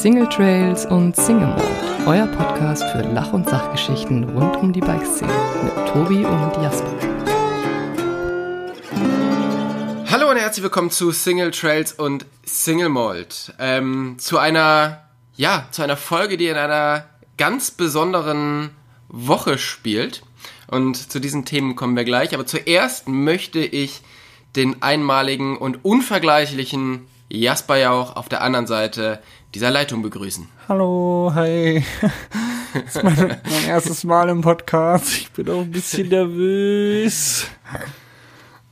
Single Trails und Single Mode, euer Podcast für Lach- und Sachgeschichten rund um die Bikeszene mit Tobi und Jasper. Hallo und herzlich willkommen zu Single Trails und Single Mold. Ähm, zu einer, ja, zu einer Folge, die in einer ganz besonderen Woche spielt. Und zu diesen Themen kommen wir gleich. Aber zuerst möchte ich den einmaligen und unvergleichlichen Jasper Jauch auf der anderen Seite dieser Leitung begrüßen. Hallo, hi. Das ist mein, mein erstes Mal im Podcast. Ich bin auch ein bisschen nervös.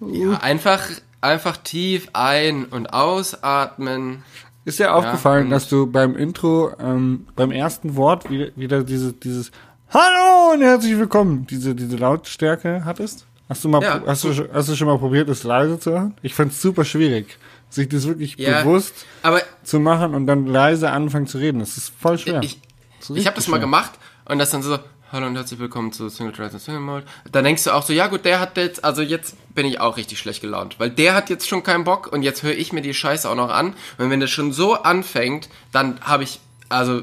Ja, einfach, einfach tief ein- und ausatmen. Ist dir aufgefallen, und- dass du beim Intro, ähm, beim ersten Wort wieder, wieder diese, dieses Hallo und herzlich willkommen, diese, diese Lautstärke hattest? Hast du mal, Ja. hast du, schon- hast du schon mal probiert, das leise zu hören? Ich fand's super schwierig, sich das wirklich Ja, bewusst Aber zu machen und dann leise anfangen zu reden. Das ist voll schwer. ich, ich habe das richtig mal schwer. gemacht und das dann so, hallo und herzlich willkommen zu Single Trails und Single Mold. Dann denkst du auch so, ja gut, der hat jetzt, also jetzt bin ich auch richtig schlecht gelaunt, weil der hat jetzt schon keinen Bock und jetzt höre ich mir die Scheiße auch noch an. Und wenn das schon so anfängt, dann habe ich, also,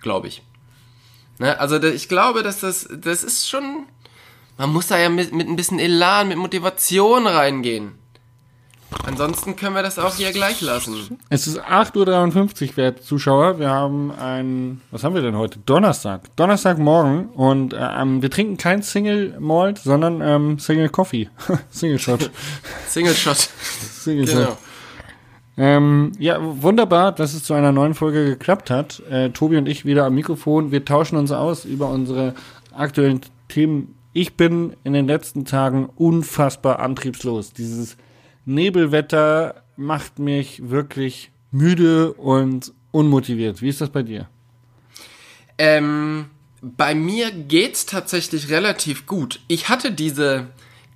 glaube ich. Ne? Also da- ich glaube, dass das, das ist schon, man muss da ja mit, mit ein bisschen Elan, mit Motivation reingehen. Ansonsten können wir das auch hier gleich lassen. Es ist 8.53 Uhr, werte Zuschauer. Wir haben ein, was haben wir denn heute? Donnerstag. Donnerstagmorgen und ähm, wir trinken kein Single Malt, sondern ähm, Single Coffee. Single Shot. Single Shot. Single Shot. Genau. Ähm, ja, wunderbar, dass es zu einer neuen Folge geklappt hat. Äh, Tobi und ich wieder am Mikrofon. Wir tauschen uns aus über unsere aktuellen Themen. Ich bin in den letzten Tagen unfassbar antriebslos. Dieses Nebelwetter macht mich wirklich müde und unmotiviert. Wie ist das bei dir? Ähm, bei mir geht's tatsächlich relativ gut. Ich hatte diese,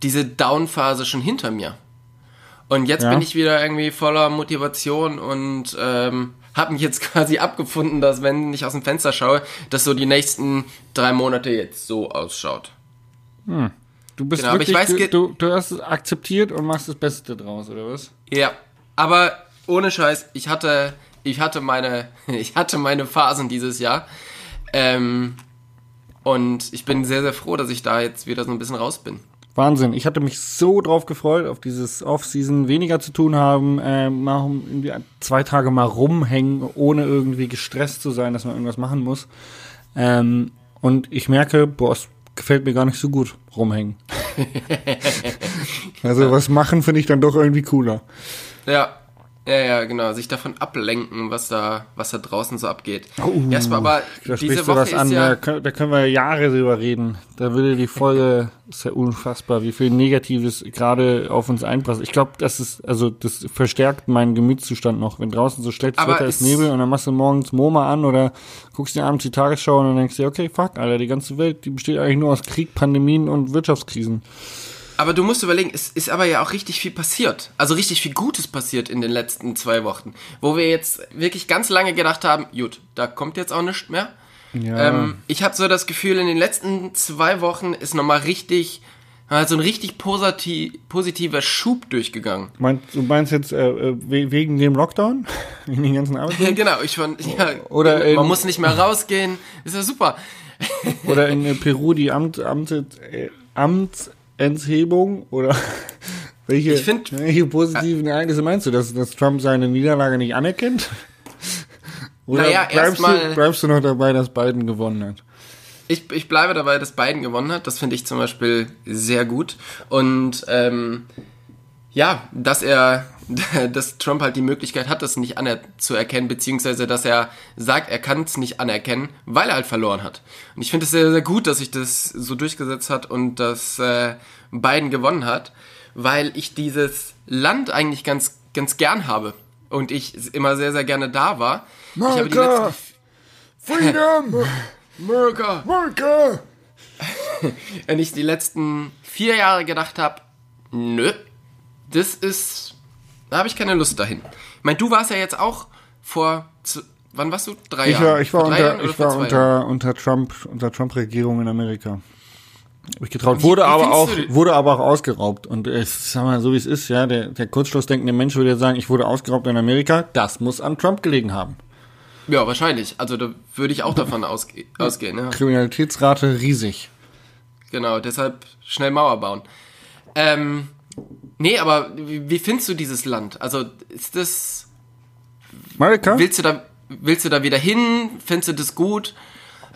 diese Down-Phase schon hinter mir. Und jetzt Ja. bin ich wieder irgendwie voller Motivation und ähm, habe mich jetzt quasi abgefunden, dass wenn ich aus dem Fenster schaue, dass so die nächsten drei Monate jetzt so ausschaut. Du bist Genau, aber ich wirklich, weiß, du, du, du hast es akzeptiert und machst das Beste draus, oder was? Ja, aber ohne Scheiß, ich hatte, ich hatte meine, ich hatte meine Phasen dieses Jahr. Ähm, und ich bin sehr, sehr froh, dass ich da jetzt wieder so ein bisschen raus bin. Wahnsinn. Ich hatte mich so drauf gefreut, auf dieses Off-Season weniger zu tun haben, äh, mal um irgendwie zwei Tage mal rumhängen, ohne irgendwie gestresst zu sein, dass man irgendwas machen muss. Ähm, und ich merke, boah, es gefällt mir gar nicht so gut, rumhängen. also was machen finde ich dann doch irgendwie cooler. Ja, ja, ja, genau. Sich davon ablenken, was da, was da draußen so abgeht. Oh, Erstmal aber Da diese sprichst du Woche was an, ja. da, können, da können wir Jahre drüber reden. Da würde die Folge, ist ja unfassbar, wie viel Negatives gerade auf uns einprasselt. Ich glaube, das ist, also das verstärkt meinen Gemütszustand noch. Wenn draußen so schlechtes Aber Wetter ist, es- Nebel und dann machst du morgens MoMA an oder guckst dir abends die Tagesschau und dann denkst du, dir, okay, fuck, Alter, die ganze Welt, die besteht eigentlich nur aus Krieg, Pandemien und Wirtschaftskrisen. Aber du musst überlegen, es ist aber ja auch richtig viel passiert. Also richtig viel Gutes passiert in den letzten zwei Wochen. Wo wir jetzt wirklich ganz lange gedacht haben, gut, da kommt jetzt auch nichts mehr. Ja. Ähm, ich habe so das Gefühl, in den letzten zwei Wochen ist nochmal richtig, so ein richtig positi positiver Schub durchgegangen. Meinst, du meinst jetzt äh, äh, we- wegen dem Lockdown? wegen den ganzen Ja, Arbeiten? genau, ich fand, ja, Oder man muss nicht mehr rausgehen, ist ja super. Oder in äh, Peru die Amt, Amt, äh, Amtsenthebung oder welche, find- welche positiven Ereignisse meinst du, dass, dass Trump seine Niederlage nicht anerkennt? Oder Naja, bleibst, erstmal- du, bleibst du noch dabei, dass Biden gewonnen hat? Ich, ich bleibe dabei, dass Biden gewonnen hat. Das finde ich zum Beispiel sehr gut. Und ähm, ja, dass er, dass Trump halt die Möglichkeit hat, das nicht anzuerkennen, beziehungsweise dass er sagt, er kann es nicht anerkennen, weil er halt verloren hat. Und ich finde es sehr, sehr gut, dass sich das so durchgesetzt hat und dass äh, Biden gewonnen hat, weil ich dieses Land eigentlich ganz, ganz gern habe. Und ich immer sehr, sehr gerne da war. Ich habe die America! Freedom! America! America! wenn ich die letzten vier Jahre gedacht habe, nö, das ist, da habe ich keine Lust dahin. Ich meine, du warst ja jetzt auch vor, wann warst du? Drei Ich Jahre? war, ich war unter, ich war unter, unter Trump, unter Trump-Regierung in Amerika. Hab ich getraut. Wurde wie aber auch, du wurde aber auch ausgeraubt. Und ich sag mal, so wie es ist, ja, der, der kurzschlussdenkende Mensch würde jetzt sagen, ich wurde ausgeraubt in Amerika. Das muss an Trump gelegen haben. Ja, wahrscheinlich. Also da würde ich auch davon ausge ausgehen. Ja. Kriminalitätsrate riesig. Genau, deshalb schnell Mauer bauen. Ähm, nee, aber wie, wie findest du dieses Land? Also ist das... Amerika? Willst du da, willst du da wieder hin? Findest du das gut?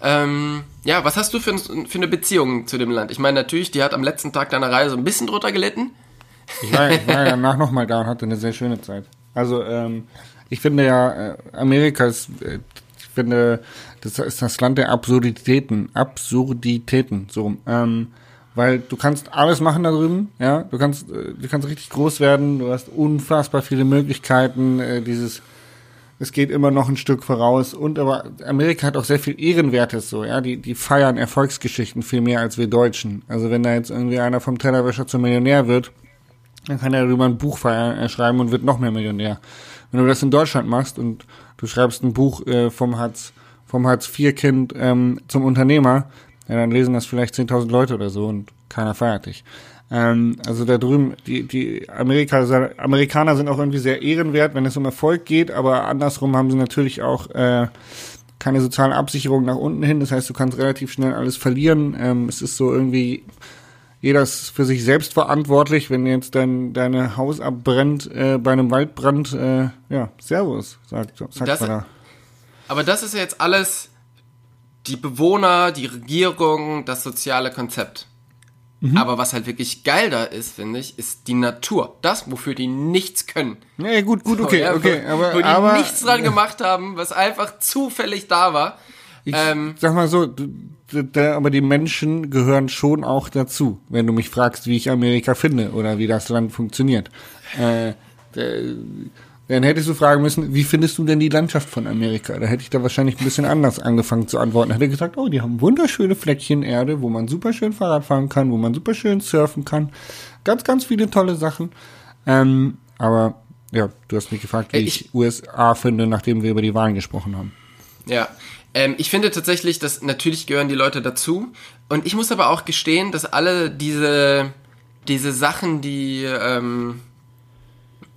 Ähm, ja, was hast du für, für eine Beziehung zu dem Land? Ich meine, natürlich, die hat am letzten Tag deiner Reise ein bisschen drunter gelitten. Ich war, ich war ja danach nochmal da und hatte eine sehr schöne Zeit. Also, ähm, ich finde ja, äh, Amerika ist, äh, ich finde, das ist das Land der Absurditäten. Absurditäten, so. Ähm, weil du kannst alles machen da drüben, ja, du kannst, äh, du kannst richtig groß werden, du hast unfassbar viele Möglichkeiten, äh, dieses, es geht immer noch ein Stück voraus und aber Amerika hat auch sehr viel Ehrenwertes so, ja, die, die feiern Erfolgsgeschichten viel mehr als wir Deutschen. Also wenn da jetzt irgendwie einer vom Tellerwäscher zum Millionär wird, dann kann er darüber ein Buch feiern, äh, schreiben und wird noch mehr Millionär. Wenn du das in Deutschland machst und du schreibst ein Buch äh, vom Hartz vom Hartz IV Kind ähm, zum Unternehmer, ja, dann lesen das vielleicht 10.000 Leute oder so und keiner feiert dich. Ähm, also da drüben, die, die Amerika, Amerikaner sind auch irgendwie sehr ehrenwert, wenn es um Erfolg geht, aber andersrum haben sie natürlich auch äh, keine soziale Absicherung nach unten hin. Das heißt, du kannst relativ schnell alles verlieren. Ähm, es ist so irgendwie, jeder ist für sich selbst verantwortlich. Wenn jetzt dein deine Haus abbrennt äh, bei einem Waldbrand, äh, ja, Servus, sagt, sagt Das- man da. Aber das ist ja jetzt alles die Bewohner, die Regierung, das soziale Konzept. Mhm. Aber was halt wirklich geil da ist, finde ich, ist die Natur. Das, wofür die nichts können. Nee, gut, gut, okay, Ja, okay, wo, aber, wo die aber nichts dran gemacht haben, was einfach zufällig da war. ich ähm, sag mal so, aber die Menschen gehören schon auch dazu, wenn du mich fragst, wie ich Amerika finde oder wie das Land funktioniert. Äh, dann hättest du fragen müssen, wie findest du denn die Landschaft von Amerika? Da hätte ich da wahrscheinlich ein bisschen anders angefangen zu antworten. Hätte gesagt, oh, die haben wunderschöne Fleckchen Erde, wo man super schön Fahrrad fahren kann, wo man super schön surfen kann. Ganz, ganz viele tolle Sachen. Ähm, aber ja, du hast mich gefragt, wie Äh, ich, ich- USA finde, nachdem wir über die Wahlen gesprochen haben. Ja, ähm, ich finde tatsächlich, dass natürlich gehören die Leute dazu. Und ich muss aber auch gestehen, dass alle diese, diese Sachen, die, ähm,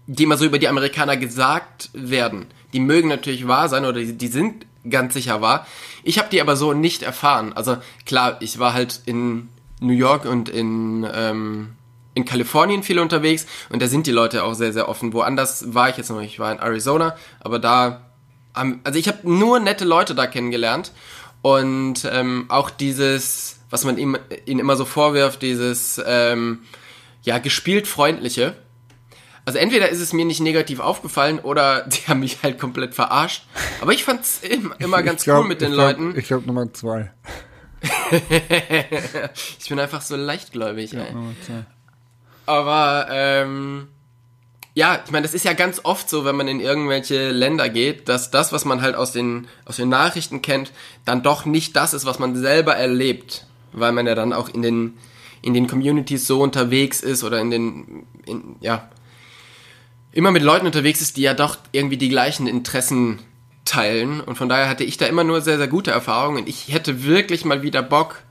die immer so über die Amerikaner gesagt werden, die mögen natürlich wahr sein oder die, die sind ganz sicher wahr. Ich habe die aber so nicht erfahren. Also klar, ich war halt in New York und in, ähm, in Kalifornien viel unterwegs und da sind die Leute auch sehr, sehr offen. Woanders war ich jetzt noch. Ich war in Arizona, aber da haben, also ich habe nur nette Leute da kennengelernt und ähm, auch dieses, was man ihm, ihnen immer so vorwirft, dieses ähm, ja gespielt freundliche. Also entweder ist es mir nicht negativ aufgefallen oder die haben mich halt komplett verarscht. Aber ich fand's im- immer ganz Ich glaub- cool mit den ich glaub, Leuten. Ich glaube Nummer zwei. Ich bin einfach so leichtgläubig. ey. Nummer zwei. Aber ähm, ja, ich meine, das ist ja ganz oft so, wenn man in irgendwelche Länder geht, dass das, was man halt aus den, aus den Nachrichten kennt, dann doch nicht das ist, was man selber erlebt. Weil man ja dann auch in den, in den Communities so unterwegs ist oder in den, in, ja, immer mit Leuten unterwegs ist, die ja doch irgendwie die gleichen Interessen teilen. Und von daher hatte ich da immer nur sehr, sehr gute Erfahrungen. Ich hätte wirklich mal wieder Bock,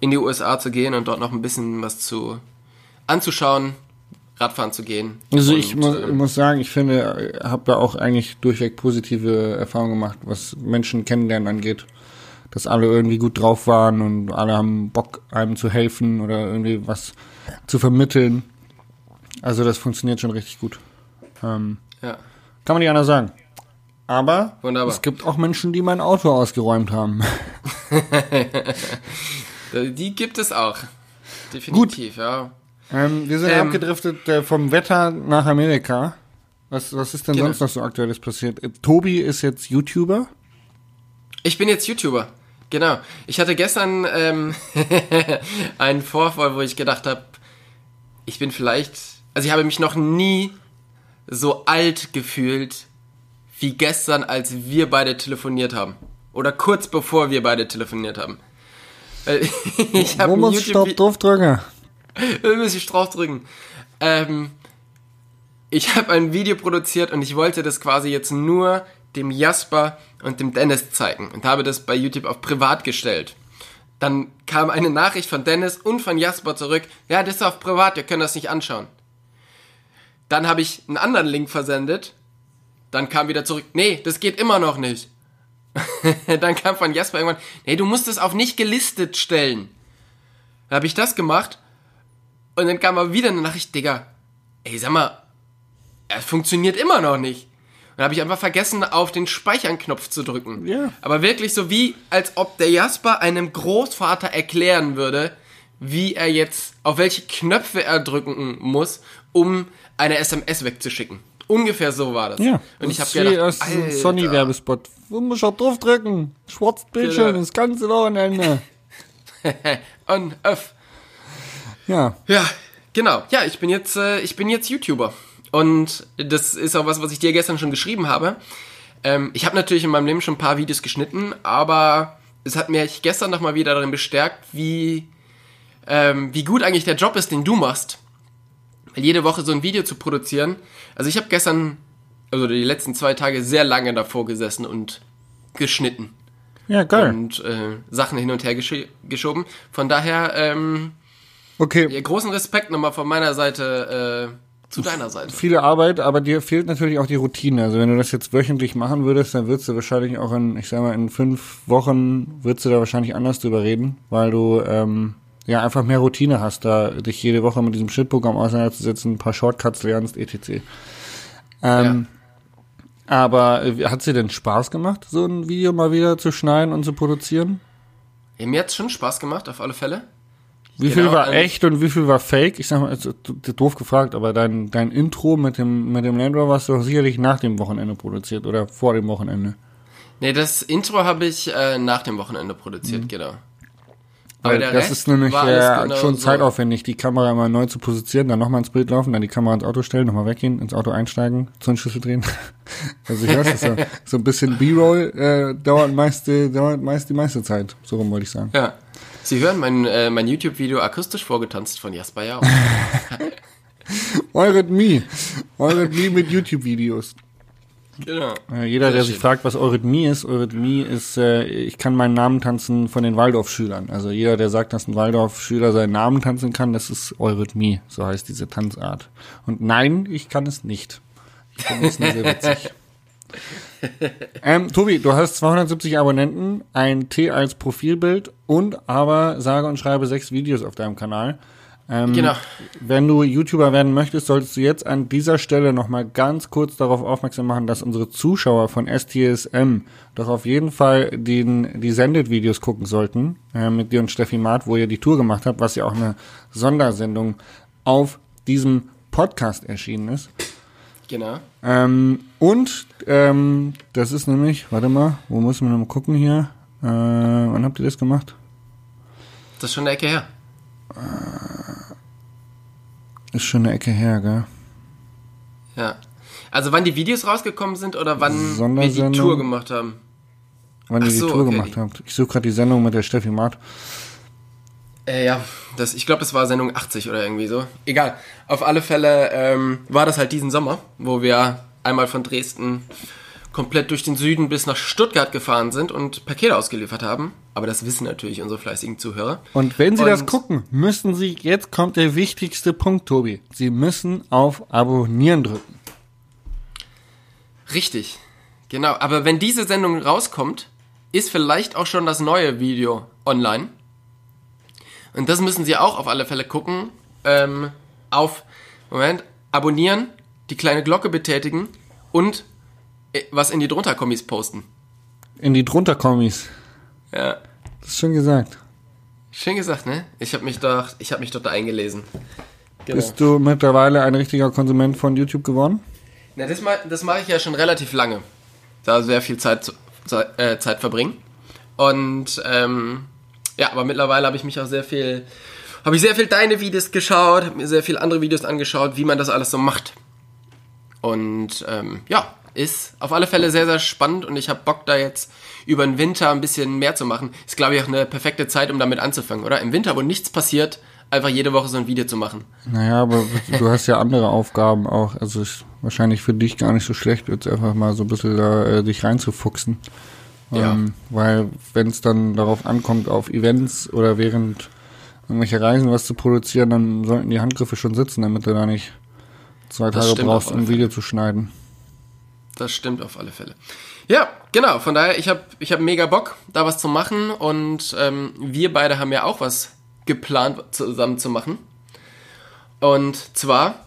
in die USA zu gehen und dort noch ein bisschen was zu anzuschauen, Radfahren zu gehen. Also Und, ich muss, äh, ich muss sagen, ich finde, habe da auch eigentlich durchweg positive Erfahrungen gemacht, was Menschen kennenlernen angeht. Dass alle irgendwie gut drauf waren und alle haben Bock, einem zu helfen oder irgendwie was zu vermitteln. Also das funktioniert schon richtig gut. Ähm, ja. kann man nicht anders sagen. Aber Wunderbar. es gibt auch Menschen, die mein Auto ausgeräumt haben. Die gibt es auch. Definitiv, ja. Ähm, wir sind Ähm. abgedriftet äh, vom Wetter nach Amerika. Was, was ist denn Genau. sonst noch so aktuelles passiert? Äh, Tobi ist jetzt YouTuber. Ich bin jetzt YouTuber. Genau. Ich hatte gestern ähm, einen Vorfall, wo ich gedacht habe, ich bin vielleicht, also ich habe mich noch nie so alt gefühlt wie gestern, als wir beide telefoniert haben. Oder kurz bevor wir beide telefoniert haben. Ich habe Wo muss ich draufdrücken? Muss ich draufdrücken. Ähm, ich habe ein Video produziert und ich wollte das quasi jetzt nur dem Jasper und dem Dennis zeigen und habe das bei YouTube auf privat gestellt. Dann kam eine Nachricht von Dennis und von Jasper zurück. Ja, das ist auf privat, ihr könnt das nicht anschauen. Dann habe ich einen anderen Link versendet. Dann kam wieder zurück. Nee, das geht immer noch nicht. dann kam von Jasper irgendwann, nee, du musst es auf nicht gelistet stellen. Dann habe ich das gemacht und dann kam aber wieder eine Nachricht, Digga, ey, sag mal, es funktioniert immer noch nicht. Und dann habe ich einfach vergessen, auf den Speichern-Knopf zu drücken. Ja. Aber wirklich so wie, als ob der Jasper einem Großvater erklären würde, wie er jetzt, auf welche Knöpfe er drücken muss, um eine SMS wegzuschicken. Ungefähr so war das. Ja. Und ich habe das ist gedacht, diesem Alter. Sony-Werbespot. Wo muss ich draufdrücken? Schwarz Bildschirm, Genau. das ganze Wochenende. On, off. Ja. Ja, genau. Ja, ich bin jetzt, äh, ich bin jetzt YouTuber. Und das ist auch was, was ich dir gestern schon geschrieben habe. Ähm, ich habe natürlich in meinem Leben schon ein paar Videos geschnitten, aber es hat mich gestern nochmal wieder darin bestärkt, wie, ähm, wie gut eigentlich der Job ist, den du machst. Weil jede Woche so ein Video zu produzieren. Also ich habe gestern, also die letzten zwei Tage sehr lange davor gesessen und geschnitten Ja, geil. und äh, Sachen hin und her gesch geschoben. Von daher, ähm, Okay. großen Respekt nochmal von meiner Seite äh, zu deiner Seite. Viele Arbeit, aber dir fehlt natürlich auch die Routine. Also wenn du das jetzt wöchentlich machen würdest, dann würdest du wahrscheinlich auch in, ich sag mal, in fünf Wochen würdest du da wahrscheinlich anders drüber reden, weil du ähm, ja einfach mehr Routine hast, da dich jede Woche mit diesem Shitprogramm auseinanderzusetzen, ein paar Shortcuts lernst, etc. Ähm, Aber äh, hat dir denn Spaß gemacht, so ein Video mal wieder zu schneiden und zu produzieren? Ja, mir hat's schon Spaß gemacht, auf alle Fälle. Wie Genau, viel war ähm, echt und wie viel war fake? Ich sag mal, du- du- doof gefragt, aber dein, dein Intro mit dem, mit dem Land Rover hast du doch sicherlich nach dem Wochenende produziert oder vor dem Wochenende. Nee, das Intro habe ich äh, nach dem Wochenende produziert, genau. Weil das Rest ist nämlich äh, genau schon so. zeitaufwendig, die Kamera immer neu zu positionieren, dann nochmal ins Bild laufen, dann die Kamera ins Auto stellen, nochmal weggehen, ins Auto einsteigen, Zündschlüssel drehen. also ich weiß, das so, so ein bisschen B-Roll äh, dauert, meist, äh, dauert meist die meiste Zeit. So rum wollte ich sagen. Ja. Sie hören mein, äh, mein YouTube-Video akustisch vorgetanzt von Jasper Jau. Eurythmie. Eurythmie mit YouTube-Videos. Genau. Jeder, der sich fragt, was Eurythmie ist, Eurythmie ist, äh, ich kann meinen Namen tanzen von den Waldorfschülern. Also jeder, der sagt, dass ein Waldorfschüler seinen Namen tanzen kann, das ist Eurythmie. So heißt diese Tanzart. Und nein, ich kann es nicht. Ich finde es nur sehr witzig. ähm, Tobi, du hast 270 Abonnenten, ein T als Profilbild und aber sage und schreibe sechs Videos auf deinem Kanal. Ähm, Genau. Wenn du YouTuber werden möchtest, solltest du jetzt an dieser Stelle nochmal ganz kurz darauf aufmerksam machen, dass unsere Zuschauer von STSM doch auf jeden Fall den, die Sendet-Videos gucken sollten, äh, mit dir und Steffi Maat, wo ihr die Tour gemacht habt, was ja auch eine Sondersendung auf diesem Podcast erschienen ist. Genau. Ähm, und ähm, das ist nämlich, warte mal, wo muss man mal gucken hier? Äh, wann habt ihr das gemacht? Das ist schon eine Ecke her. Ist schon eine Ecke her, gell? Ja. Also wann die Videos rausgekommen sind oder wann wir die. Tour gemacht haben. Wann ihr Ach die so, Tour okay. gemacht habt. Ich suche gerade die Sendung mit der Steffi Maat. Äh, ja, das, ich glaube, das war Sendung 80 oder irgendwie so. Egal. Auf alle Fälle ähm, war das halt diesen Sommer, wo wir einmal von Dresden komplett durch den Süden bis nach Stuttgart gefahren sind und Pakete ausgeliefert haben. Aber das wissen natürlich unsere fleißigen Zuhörer. Und wenn Sie Und- das gucken, müssen Sie, jetzt kommt der wichtigste Punkt, Tobi. Sie müssen auf Abonnieren drücken. Richtig. Genau. Aber wenn diese Sendung rauskommt, ist vielleicht auch schon das neue Video online. Und das müssen Sie auch auf alle Fälle gucken. Ähm, auf, Moment, abonnieren, die kleine Glocke betätigen und was in die drunter-Kommis posten. In die drunter-Kommis. Ja. Das ist schon gesagt. Schön gesagt, ne? Ich habe mich doch, ich habe mich dort da eingelesen. Genau. Bist du mittlerweile ein richtiger Konsument von YouTube geworden? Na, das, das mache ich ja schon relativ lange. Da sehr viel Zeit, äh, Zeit verbringen. Und ähm, ja, aber mittlerweile habe ich mich auch sehr viel, habe ich sehr viel deine Videos geschaut, habe mir sehr viel andere Videos angeschaut, wie man das alles so macht. Und ähm, ja, ist auf alle Fälle sehr, sehr spannend und ich habe Bock da jetzt über den Winter ein bisschen mehr zu machen. Ist, glaube ich, auch eine perfekte Zeit, um damit anzufangen, oder? Im Winter, wo nichts passiert, einfach jede Woche so ein Video zu machen. Naja, aber du hast ja andere Aufgaben auch. Also ist wahrscheinlich für dich gar nicht so schlecht, jetzt einfach mal so ein bisschen da äh, dich reinzufuchsen. Ja. Ähm, weil wenn es dann darauf ankommt, auf Events oder während irgendwelcher Reisen was zu produzieren, dann sollten die Handgriffe schon sitzen, damit du da nicht zwei Das Tage brauchst, um ein Video zu schneiden. Das stimmt auf alle Fälle. Ja, genau. Von daher, ich habe ich hab mega Bock, da was zu machen. Und ähm, wir beide haben ja auch was geplant, zusammen zu machen. Und zwar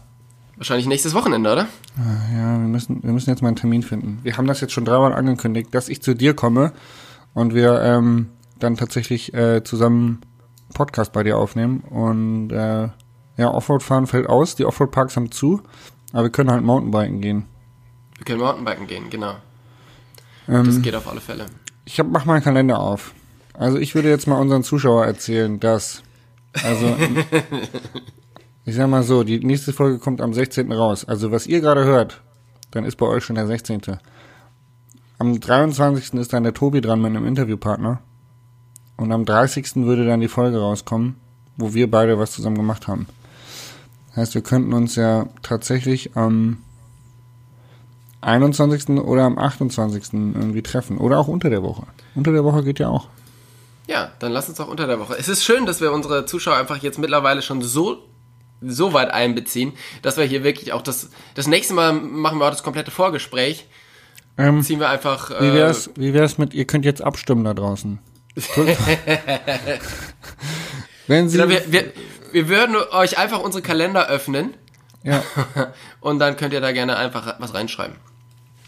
wahrscheinlich nächstes Wochenende, oder? Ja, wir müssen, wir müssen jetzt mal einen Termin finden. Wir haben das jetzt schon dreimal angekündigt, dass ich zu dir komme und wir ähm, dann tatsächlich äh, zusammen Podcast bei dir aufnehmen. Und äh, ja, Offroad fahren fällt aus, die Offroad-Parks haben zu, aber wir können halt Mountainbiken gehen. Wir können Mountainbiken gehen, genau. Ähm, Das geht auf alle Fälle. Ich hab, mach mal einen Kalender auf. Also ich würde jetzt mal unseren Zuschauer erzählen, dass, also, ich sag mal so, die nächste Folge kommt am 16. raus. Also was ihr gerade hört, dann ist bei euch schon der 16. Am 23. ist dann der Tobi dran mit einem Interviewpartner. Und am 30. würde dann die Folge rauskommen, wo wir beide was zusammen gemacht haben. Heißt, wir könnten uns ja tatsächlich am 21. oder am 28. irgendwie treffen. Oder auch unter der Woche. Unter der Woche geht ja auch. Ja, dann lass uns auch unter der Woche. Es ist schön, dass wir unsere Zuschauer einfach jetzt mittlerweile schon so so weit einbeziehen, dass wir hier wirklich auch das das nächste Mal machen wir auch das komplette Vorgespräch. Ähm, Ziehen wir einfach wie äh, wär's, wie wär's mit, ihr könnt jetzt abstimmen da draußen. Wenn Sie, Genau, wir, wir, wir würden euch einfach unsere Kalender öffnen ja, und dann könnt ihr da gerne einfach was reinschreiben.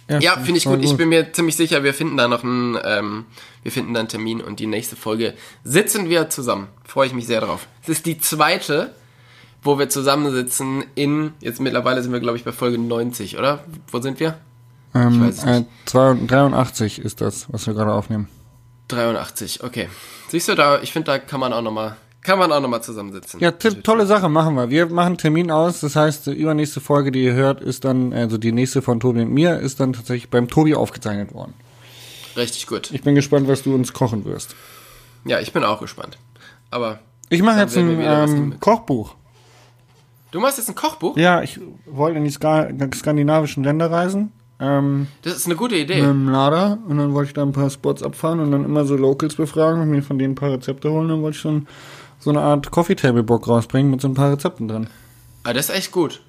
Ja, Ja, finde ich voll gut. Ich bin mir ziemlich sicher, wir finden da noch einen, ähm, wir finden da einen Termin und die nächste Folge sitzen wir zusammen. Freue ich mich sehr drauf. Es ist die zweite, wo wir zusammensitzen in, jetzt mittlerweile sind wir glaube ich bei Folge 90, oder? Wo sind wir? ähm, weiß es äh, 82 83 ist das, was wir gerade aufnehmen. 83, okay. Siehst du da, ich finde, da kann man auch nochmal, kann man auch nochmal zusammensitzen. Ja, tolle Sache, machen wir. Wir machen Termin aus, das heißt, die übernächste Folge, die ihr hört, ist dann, also die nächste von Tobi und mir, ist dann tatsächlich beim Tobi aufgezeichnet worden. Richtig gut. Ich bin gespannt, was du uns kochen wirst. Ja, ich bin auch gespannt. Aber Ich mache jetzt ein ähm. Kochbuch. du machst jetzt ein Kochbuch? Ja, ich wollte in die Ska skandinavischen Länder reisen. Ähm, Das ist eine gute Idee. mit dem Lader und dann wollte ich da ein paar Spots abfahren und dann immer so Locals befragen und mir von denen ein paar Rezepte holen. Dann wollte ich so, ein, so eine Art Coffee Table Book rausbringen mit so ein paar Rezepten drin. Ah, das ist echt gut.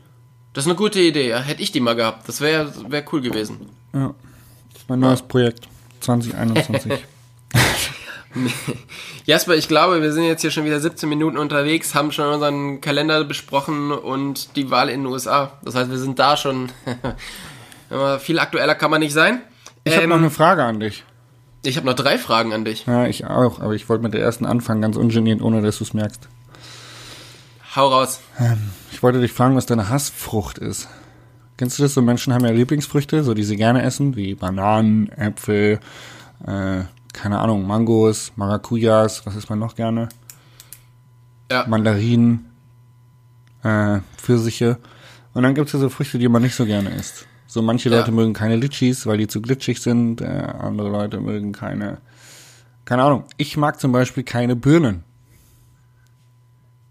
Das ist eine gute Idee, ja. Hätte ich die mal gehabt. Das wäre wär cool gewesen. Ja, das ist mein neues Projekt 2021. Jasper, ich glaube, wir sind jetzt hier schon wieder 17 Minuten unterwegs, haben schon unseren Kalender besprochen und die Wahl in den USA. Das heißt, wir sind da schon. Viel aktueller kann man nicht sein. Ich habe Ähm, noch eine Frage an dich. Ich habe noch drei Fragen an dich. Ja, ich auch, aber ich wollte mit der ersten anfangen, ganz ungeniert, ohne dass du es merkst. Hau raus. Ich wollte dich fragen, was deine Hassfrucht ist. Kennst du das? So Menschen haben ja Lieblingsfrüchte, so die sie gerne essen, wie Bananen, Äpfel, äh, keine Ahnung, Mangos, Maracujas, was isst man noch gerne? Ja. Mandarinen, äh, Pfirsiche. Und dann gibt es ja so Früchte, die man nicht so gerne isst. So manche Ja. Leute mögen keine Litchis, weil die zu glitschig sind. Äh, andere Leute mögen keine, keine Ahnung. Ich mag zum Beispiel keine Birnen.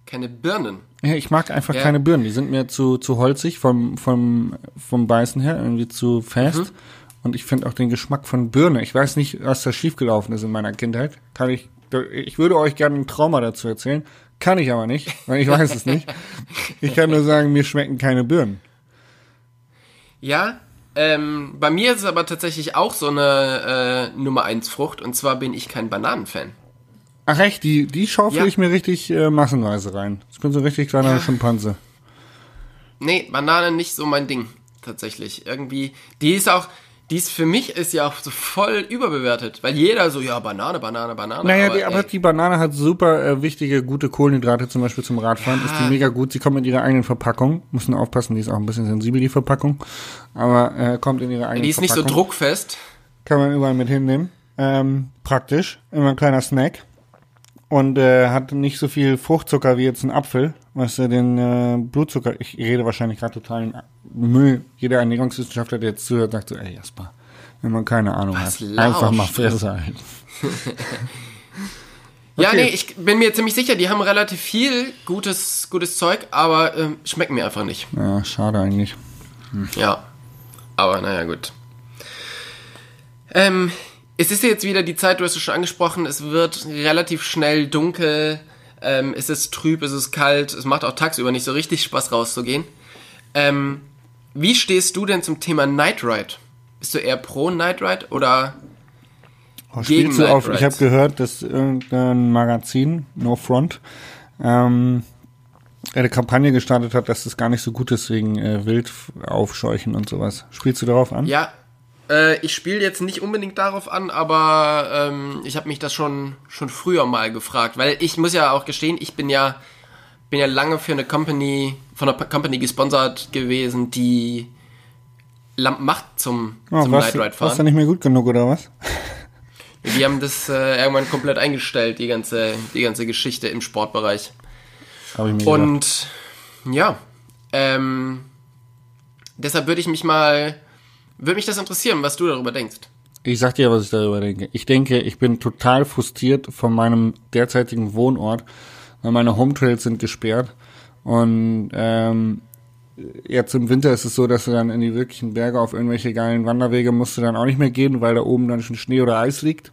Keine Birnen. Ja, ich mag einfach Ja. keine Birnen. Die sind mir zu, zu holzig vom, vom, vom Beißen her, irgendwie zu fest. Mhm. Und ich finde auch den Geschmack von Birne. Ich weiß nicht, was da schiefgelaufen ist in meiner Kindheit. Kann ich, ich würde euch gerne ein Trauma dazu erzählen. Kann ich aber nicht, weil ich weiß es nicht. Ich kann nur sagen, mir schmecken keine Birnen. Ja, ähm, bei mir ist es aber tatsächlich auch so eine äh, Nummer 1 Frucht und zwar bin ich kein Bananenfan. Ach echt, die, die schaufel Ja. ich mir richtig äh, massenweise rein. Ich bin so ein richtig kleiner Ja. Schimpanse. Nee, Banane nicht so mein Ding, tatsächlich. Irgendwie, die ist auch, die ist für mich ist ja auch so voll überbewertet, weil jeder so, ja, Banane, Banane, Banane. Naja, aber, die, aber die Banane hat super äh, wichtige, gute Kohlenhydrate, zum Beispiel zum Radfahren. Ja. Ist die mega gut. Sie kommt mit ihrer eigenen Verpackung. Müssen aufpassen, die ist auch ein bisschen sensibel, die Verpackung. Aber äh, kommt in ihre eigene die ist nicht so Verpackung. druckfest. Kann man überall mit hinnehmen. Ähm, praktisch. Immer ein kleiner Snack. Und äh, hat nicht so viel Fruchtzucker wie jetzt ein Apfel, was ja den äh, Blutzucker, ich rede wahrscheinlich gerade totalen Müll. Jeder Ernährungswissenschaftler, der jetzt zuhört, sagt so, ey Jasper, wenn man keine Ahnung Was hat, einfach mal lauscht? Fresse halten. Ja, Okay. nee, ich bin mir ziemlich sicher, die haben relativ viel gutes, gutes Zeug, aber ähm, schmecken mir einfach nicht. Ja, schade eigentlich. Ja. Aber naja, gut. Ähm, es ist jetzt wieder die Zeit, du hast es schon angesprochen, es wird relativ schnell dunkel, ähm, es ist trüb, es ist kalt, es macht auch tagsüber nicht so richtig Spaß rauszugehen. Ähm, wie stehst du denn zum Thema Night Ride? bist du eher pro Night Ride oder Oh, Gegen Night auf, ich habe Rides. Ich habe gehört, dass irgendein Magazin, No Front, ähm, eine Kampagne gestartet hat, dass das gar nicht so gut ist wegen äh, Wild aufscheuchen und sowas. Spielst du darauf an? Ja, äh, ich spiele jetzt nicht unbedingt darauf an, aber ähm, ich habe mich das schon schon früher mal gefragt, weil ich muss ja auch gestehen, ich bin ja bin ja lange für eine Company von einer Company gesponsert gewesen, die Lampen macht zum, Oh, zum Night Ride du- warst du fahren. nicht mehr gut genug oder was? Die haben das äh, irgendwann komplett eingestellt, die ganze die ganze Geschichte im Sportbereich. Habe ich mir gedacht. Und ja, ähm, deshalb würde ich mich mal, würde mich das interessieren, was du darüber denkst. Ich sag dir, was ich darüber denke. Ich denke, ich bin total frustriert von meinem derzeitigen Wohnort, meine Home Trails sind gesperrt. Und ähm, jetzt im Winter ist es so, dass du dann in die wirklichen Berge auf irgendwelche geilen Wanderwege musst du dann auch nicht mehr gehen, weil da oben dann schon Schnee oder Eis liegt.